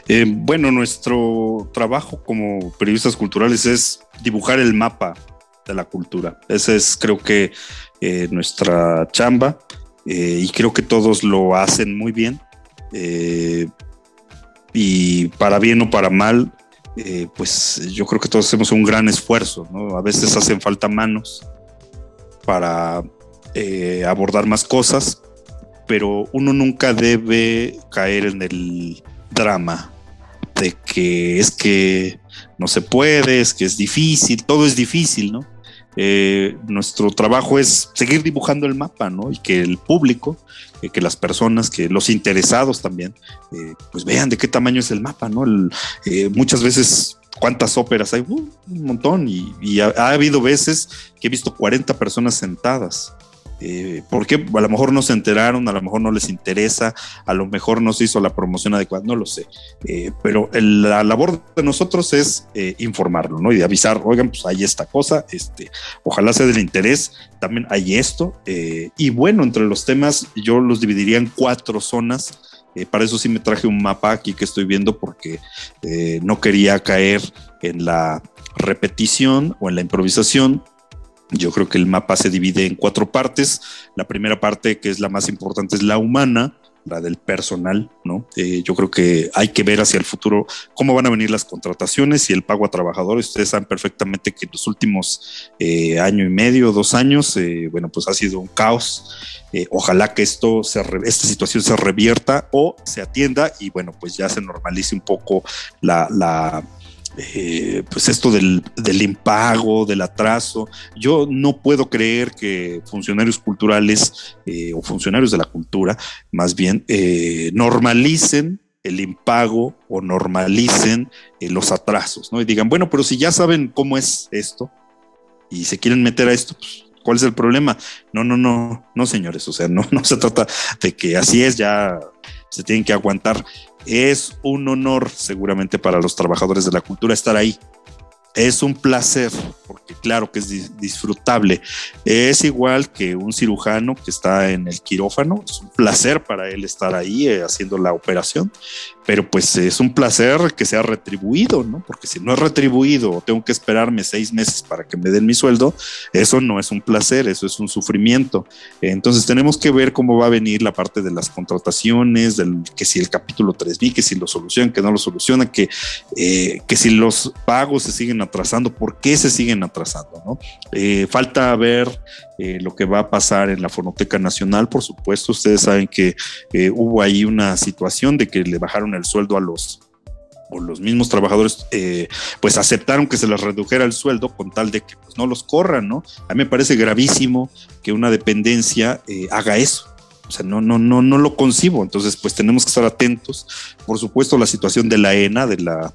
Eh, bueno, nuestro trabajo como periodistas culturales es dibujar el mapa de la cultura. Esa es, creo que, eh, nuestra chamba y creo que todos lo hacen muy bien. y para bien o para mal, eh, pues yo creo que todos hacemos un gran esfuerzo, ¿no? A veces hacen falta manos para eh, abordar más cosas, pero uno nunca debe caer en el drama de que es que no se puede, es que es difícil, todo es difícil, ¿no? Eh, nuestro trabajo es seguir dibujando el mapa, ¿no? Y que el público, eh, que las personas, que los interesados también, eh, pues vean de qué tamaño es el mapa, ¿no? muchas veces cuántas óperas hay, uh, un montón, y, ha, habido veces que he visto 40 personas sentadas eh, porque a lo mejor no se enteraron, a lo mejor no les interesa, a lo mejor no se hizo la promoción adecuada, no lo sé. Eh, pero la labor de nosotros es eh, informarlo, ¿no? Y avisar, oigan, pues hay esta cosa, este, ojalá sea del interés, también hay esto. y bueno, entre los temas yo los dividiría en cuatro zonas. para eso sí me traje un mapa aquí que estoy viendo porque no quería caer en la repetición o en la improvisación yo creo que el mapa se divide en cuatro partes. La primera parte, que es la más importante, es la humana, la del personal, ¿no? Eh, yo creo que hay que ver hacia el futuro cómo van a venir las contrataciones y el pago a trabajadores. Ustedes saben perfectamente que en los últimos eh, año y medio, dos años, eh, bueno, pues ha sido un caos. ojalá que esto se esta situación se revierta o se atienda y bueno, pues ya se normalice un poco la eh, pues esto del, impago, del atraso. Yo no puedo creer que funcionarios culturales eh, o funcionarios de la cultura, más bien, eh, normalicen el impago o normalicen los atrasos, ¿no? Y digan, bueno, pero si ya saben cómo es esto y se quieren meter a esto, pues, ¿cuál es el problema? No, no, no, no, señores, o sea, no, no se trata de que así es, ya se tienen que aguantar. Es un honor seguramente para los trabajadores de la cultura estar ahí. es un placer, porque claro que es disfrutable. Es igual que un cirujano que está en el quirófano, es un placer para él estar ahí eh, haciendo la operación, pero pues es un placer que sea retribuido, ¿no? Porque si no es retribuido o tengo que esperarme seis meses para que me den mi sueldo, eso no es un placer, eso es un sufrimiento. Entonces tenemos que ver cómo va a venir la parte de las contrataciones, del, que si el capítulo 3B, que si lo solucionan, que no lo solucionan, que, eh, que si los pagos se siguen atrasando, por qué se siguen atrasando, ¿no? Eh, falta ver eh, lo que va a pasar en la Fonoteca Nacional, por supuesto, ustedes saben que hubo ahí una situación de que le bajaron el sueldo a los o los mismos trabajadores pues aceptaron que se les redujera el sueldo con tal de que pues, no los corran, ¿no? A mí me parece gravísimo que una dependencia haga eso. O sea, no, no, no, no lo concibo. Entonces, pues tenemos que estar atentos. Por supuesto, la situación de la ENA, de la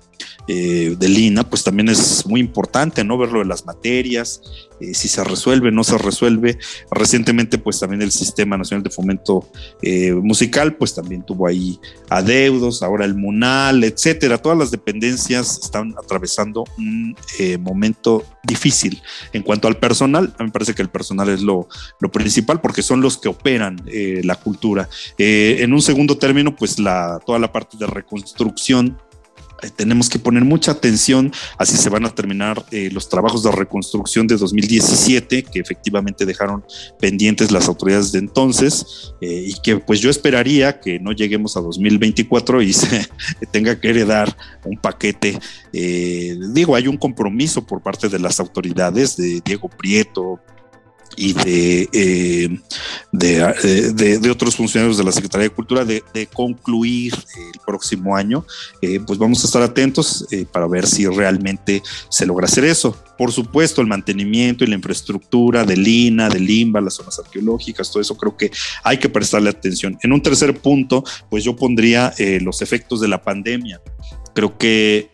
eh, de Lina, pues también es muy importante, ¿no? Ver lo de las materias, eh, si se resuelve, no se resuelve. Recientemente, pues también el Sistema Nacional de Fomento eh, Musical, pues también tuvo ahí adeudos, ahora el MUNAL, etcétera. Todas las dependencias están atravesando un momento difícil. En cuanto al personal, a mí me parece que el personal es lo, lo principal porque son los que operan la cultura. en un segundo término, pues la, toda la parte de reconstrucción eh, tenemos que poner mucha atención a si se van a terminar eh, los trabajos de reconstrucción de 2017, que efectivamente dejaron pendientes las autoridades de entonces, eh, y que pues yo esperaría que no lleguemos a 2024 y se tenga que heredar un paquete. digo, hay un compromiso por parte de las autoridades de Diego Prieto, y de, eh, eh, de, de, otros funcionarios de la Secretaría de Cultura de, concluir el próximo año, eh, pues vamos a estar atentos para ver si realmente se logra hacer eso. Por supuesto, el mantenimiento y la infraestructura del INA, del INBA, las zonas arqueológicas, todo eso creo que hay que prestarle atención. En un tercer punto, pues yo pondría los efectos de la pandemia. Creo que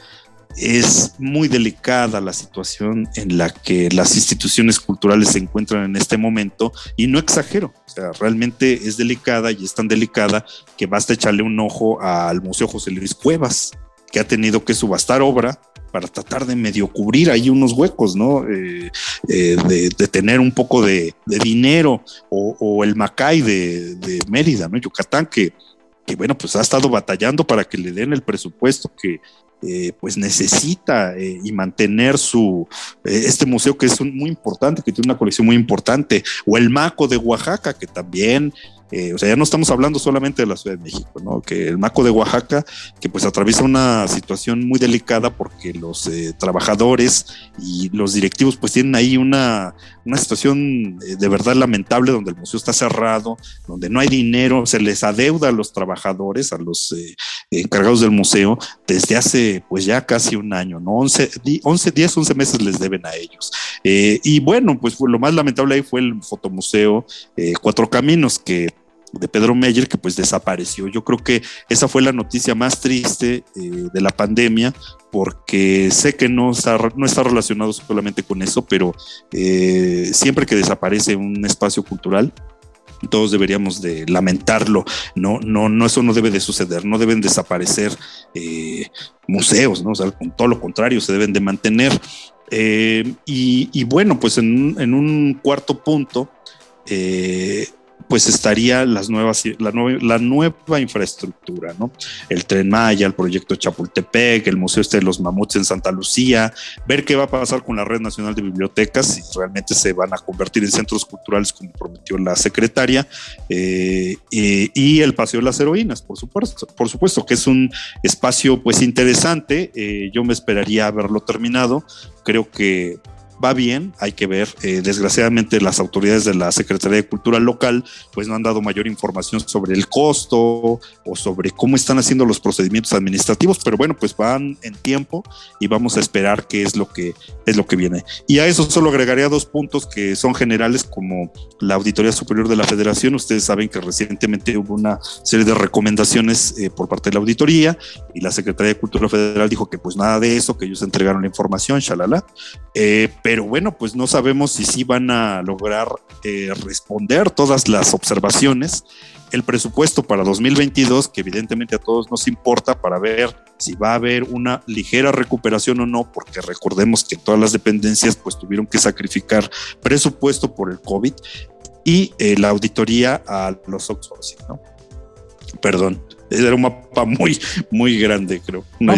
es muy delicada la situación en la que las instituciones culturales se encuentran en este momento y no exagero, o sea, realmente es delicada y es tan delicada que basta echarle un ojo al Museo José Luis Cuevas, que ha tenido que subastar obra para tratar de medio cubrir ahí unos huecos, ¿no? Eh, eh, de, tener un poco de, dinero o, el Macay de, Mérida, ¿no? Yucatán, que, que bueno, pues ha estado batallando para que le den el presupuesto que, eh, pues necesita eh, y mantener su eh, este museo que es muy importante, que tiene una colección muy importante, o el Maco de Oaxaca, que también eh, o sea, ya no estamos hablando solamente de la Ciudad de México, ¿no? Que el Maco de Oaxaca, que pues atraviesa una situación muy delicada porque los eh, trabajadores y los directivos pues tienen ahí una, una situación eh, de verdad lamentable donde el museo está cerrado, donde no hay dinero, se les adeuda a los trabajadores, a los encargados del museo desde hace pues ya casi un año, ¿no? 11, 11 10, 11 meses les deben a ellos. y bueno, pues lo más lamentable ahí fue el fotomuseo Cuatro Caminos, que de Pedro Meyer, que pues desapareció. Yo creo que esa fue la noticia más triste eh, de la pandemia, porque sé que no está, no está relacionado solamente con eso, pero eh, siempre que desaparece un espacio cultural, todos deberíamos de lamentarlo. No, no, no, eso no debe de suceder. No deben desaparecer eh, museos, ¿no? O sea, con todo lo contrario, se deben de mantener. y, bueno, pues en, en un cuarto punto, pues estaría las nuevas, la, la nueva infraestructura, ¿no? El Tren Maya, el proyecto Chapultepec, el Museo este de los Mamuts en Santa Lucía, ver qué va a pasar con la Red Nacional de Bibliotecas, si realmente se van a convertir en centros culturales como prometió la secretaria, eh, y el Paseo de las Heroínas, por supuesto, por supuesto, que es un espacio pues interesante, eh, yo me esperaría haberlo terminado, creo que va bien, hay que ver. Eh, desgraciadamente las autoridades de la Secretaría de Cultura local pues no han dado mayor información sobre el costo o sobre cómo están haciendo los procedimientos administrativos, pero bueno, pues van en tiempo y vamos a esperar qué es lo que es lo que viene. Y a eso solo agregaría dos puntos que son generales como la Auditoría Superior de la Federación. Ustedes saben que recientemente hubo una serie de recomendaciones eh, por parte de la auditoría y la Secretaría de Cultura Federal dijo que pues nada de eso, que ellos entregaron la información, shalala. Eh, pero bueno, pues no sabemos si sí van a lograr eh, responder todas las observaciones. El presupuesto para 2022, que evidentemente a todos nos importa para ver si va a haber una ligera recuperación o no, porque recordemos que todas las dependencias pues tuvieron que sacrificar presupuesto por el COVID y eh, la auditoría a los outsourcing, ¿no? Perdón, era un mapa muy, muy grande, creo. No,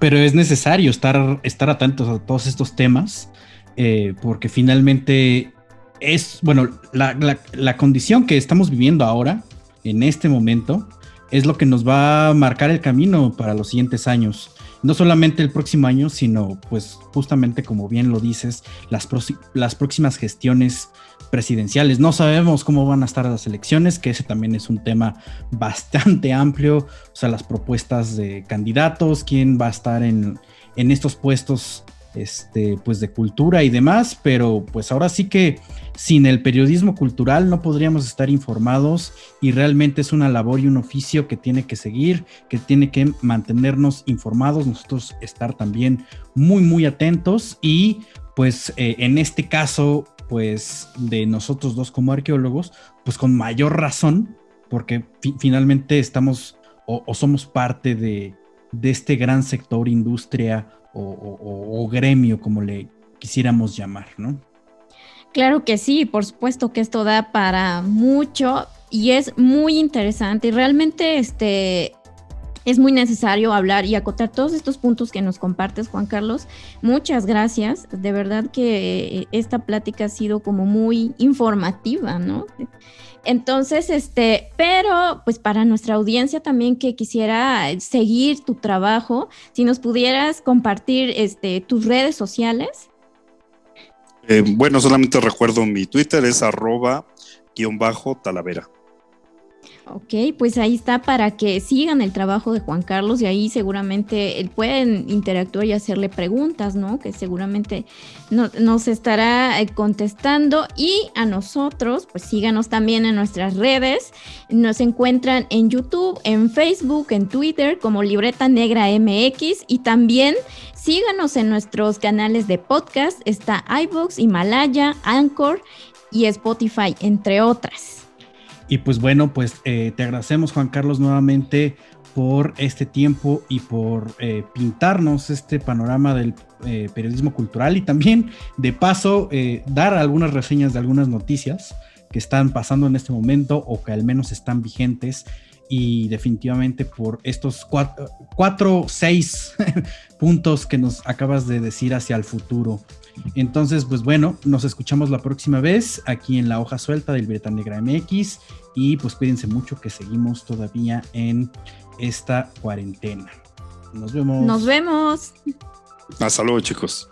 pero, es, necesario estar, estar atentos a todos estos temas, eh, porque finalmente es, bueno, la, la, condición que estamos viviendo ahora, en este momento, es lo que nos va a marcar el camino para los siguientes años. No solamente el próximo año, sino pues justamente como bien lo dices, las, las próximas gestiones presidenciales. No sabemos cómo van a estar las elecciones, que ese también es un tema bastante amplio. O sea, las propuestas de candidatos, quién va a estar en, en estos puestos este, pues de cultura y demás, pero pues ahora sí que sin el periodismo cultural no podríamos estar informados y realmente es una labor y un oficio que tiene que seguir, que tiene que mantenernos informados, nosotros estar también muy muy atentos y pues eh, en este caso pues de nosotros dos como arqueólogos, pues con mayor razón, porque finalmente estamos o, somos parte de, de este gran sector industria o, gremio, como le quisiéramos llamar, ¿no? Claro que sí, por supuesto que esto da para mucho y es muy interesante y realmente este es muy necesario hablar y acotar todos estos puntos que nos compartes, Juan Carlos. Muchas gracias. De verdad que esta plática ha sido como muy informativa, ¿no? Entonces, este, pero pues para nuestra audiencia también que quisiera seguir tu trabajo, si nos pudieras compartir este, tus redes sociales. Eh, bueno, solamente recuerdo mi Twitter es arroba guion bajo talavera. Ok, pues ahí está para que sigan el trabajo de Juan Carlos y ahí seguramente pueden interactuar y hacerle preguntas, ¿no? Que seguramente nos estará eh, contestando y a nosotros, pues síganos también en nuestras redes. Nos encuentran en YouTube, en Facebook, en Twitter como Libreta Negra MX y también síganos en nuestros canales de podcast. Está iVoox, Himalaya, Anchor y Spotify, entre otras. Y pues bueno, pues eh, te agradecemos Juan Carlos nuevamente por este tiempo y por eh, pintarnos este panorama del eh, periodismo cultural y también de paso dar algunas reseñas de algunas noticias que están pasando en este momento o que al menos están vigentes y definitivamente por estos cuatro, seis puntos que nos acabas de decir hacia el futuro. Entonces, pues bueno, nos escuchamos la próxima vez aquí en la hoja suelta del Breta Negra MX y pues cuídense mucho que seguimos todavía en esta cuarentena. Nos vemos. Nos vemos. Hasta luego, chicos.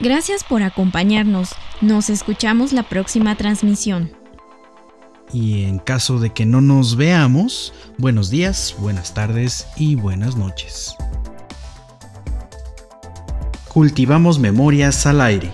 Gracias por acompañarnos. Nos escuchamos la próxima transmisión. Y en caso de que no nos veamos, buenos días, buenas tardes y buenas noches. Cultivamos memorias al aire.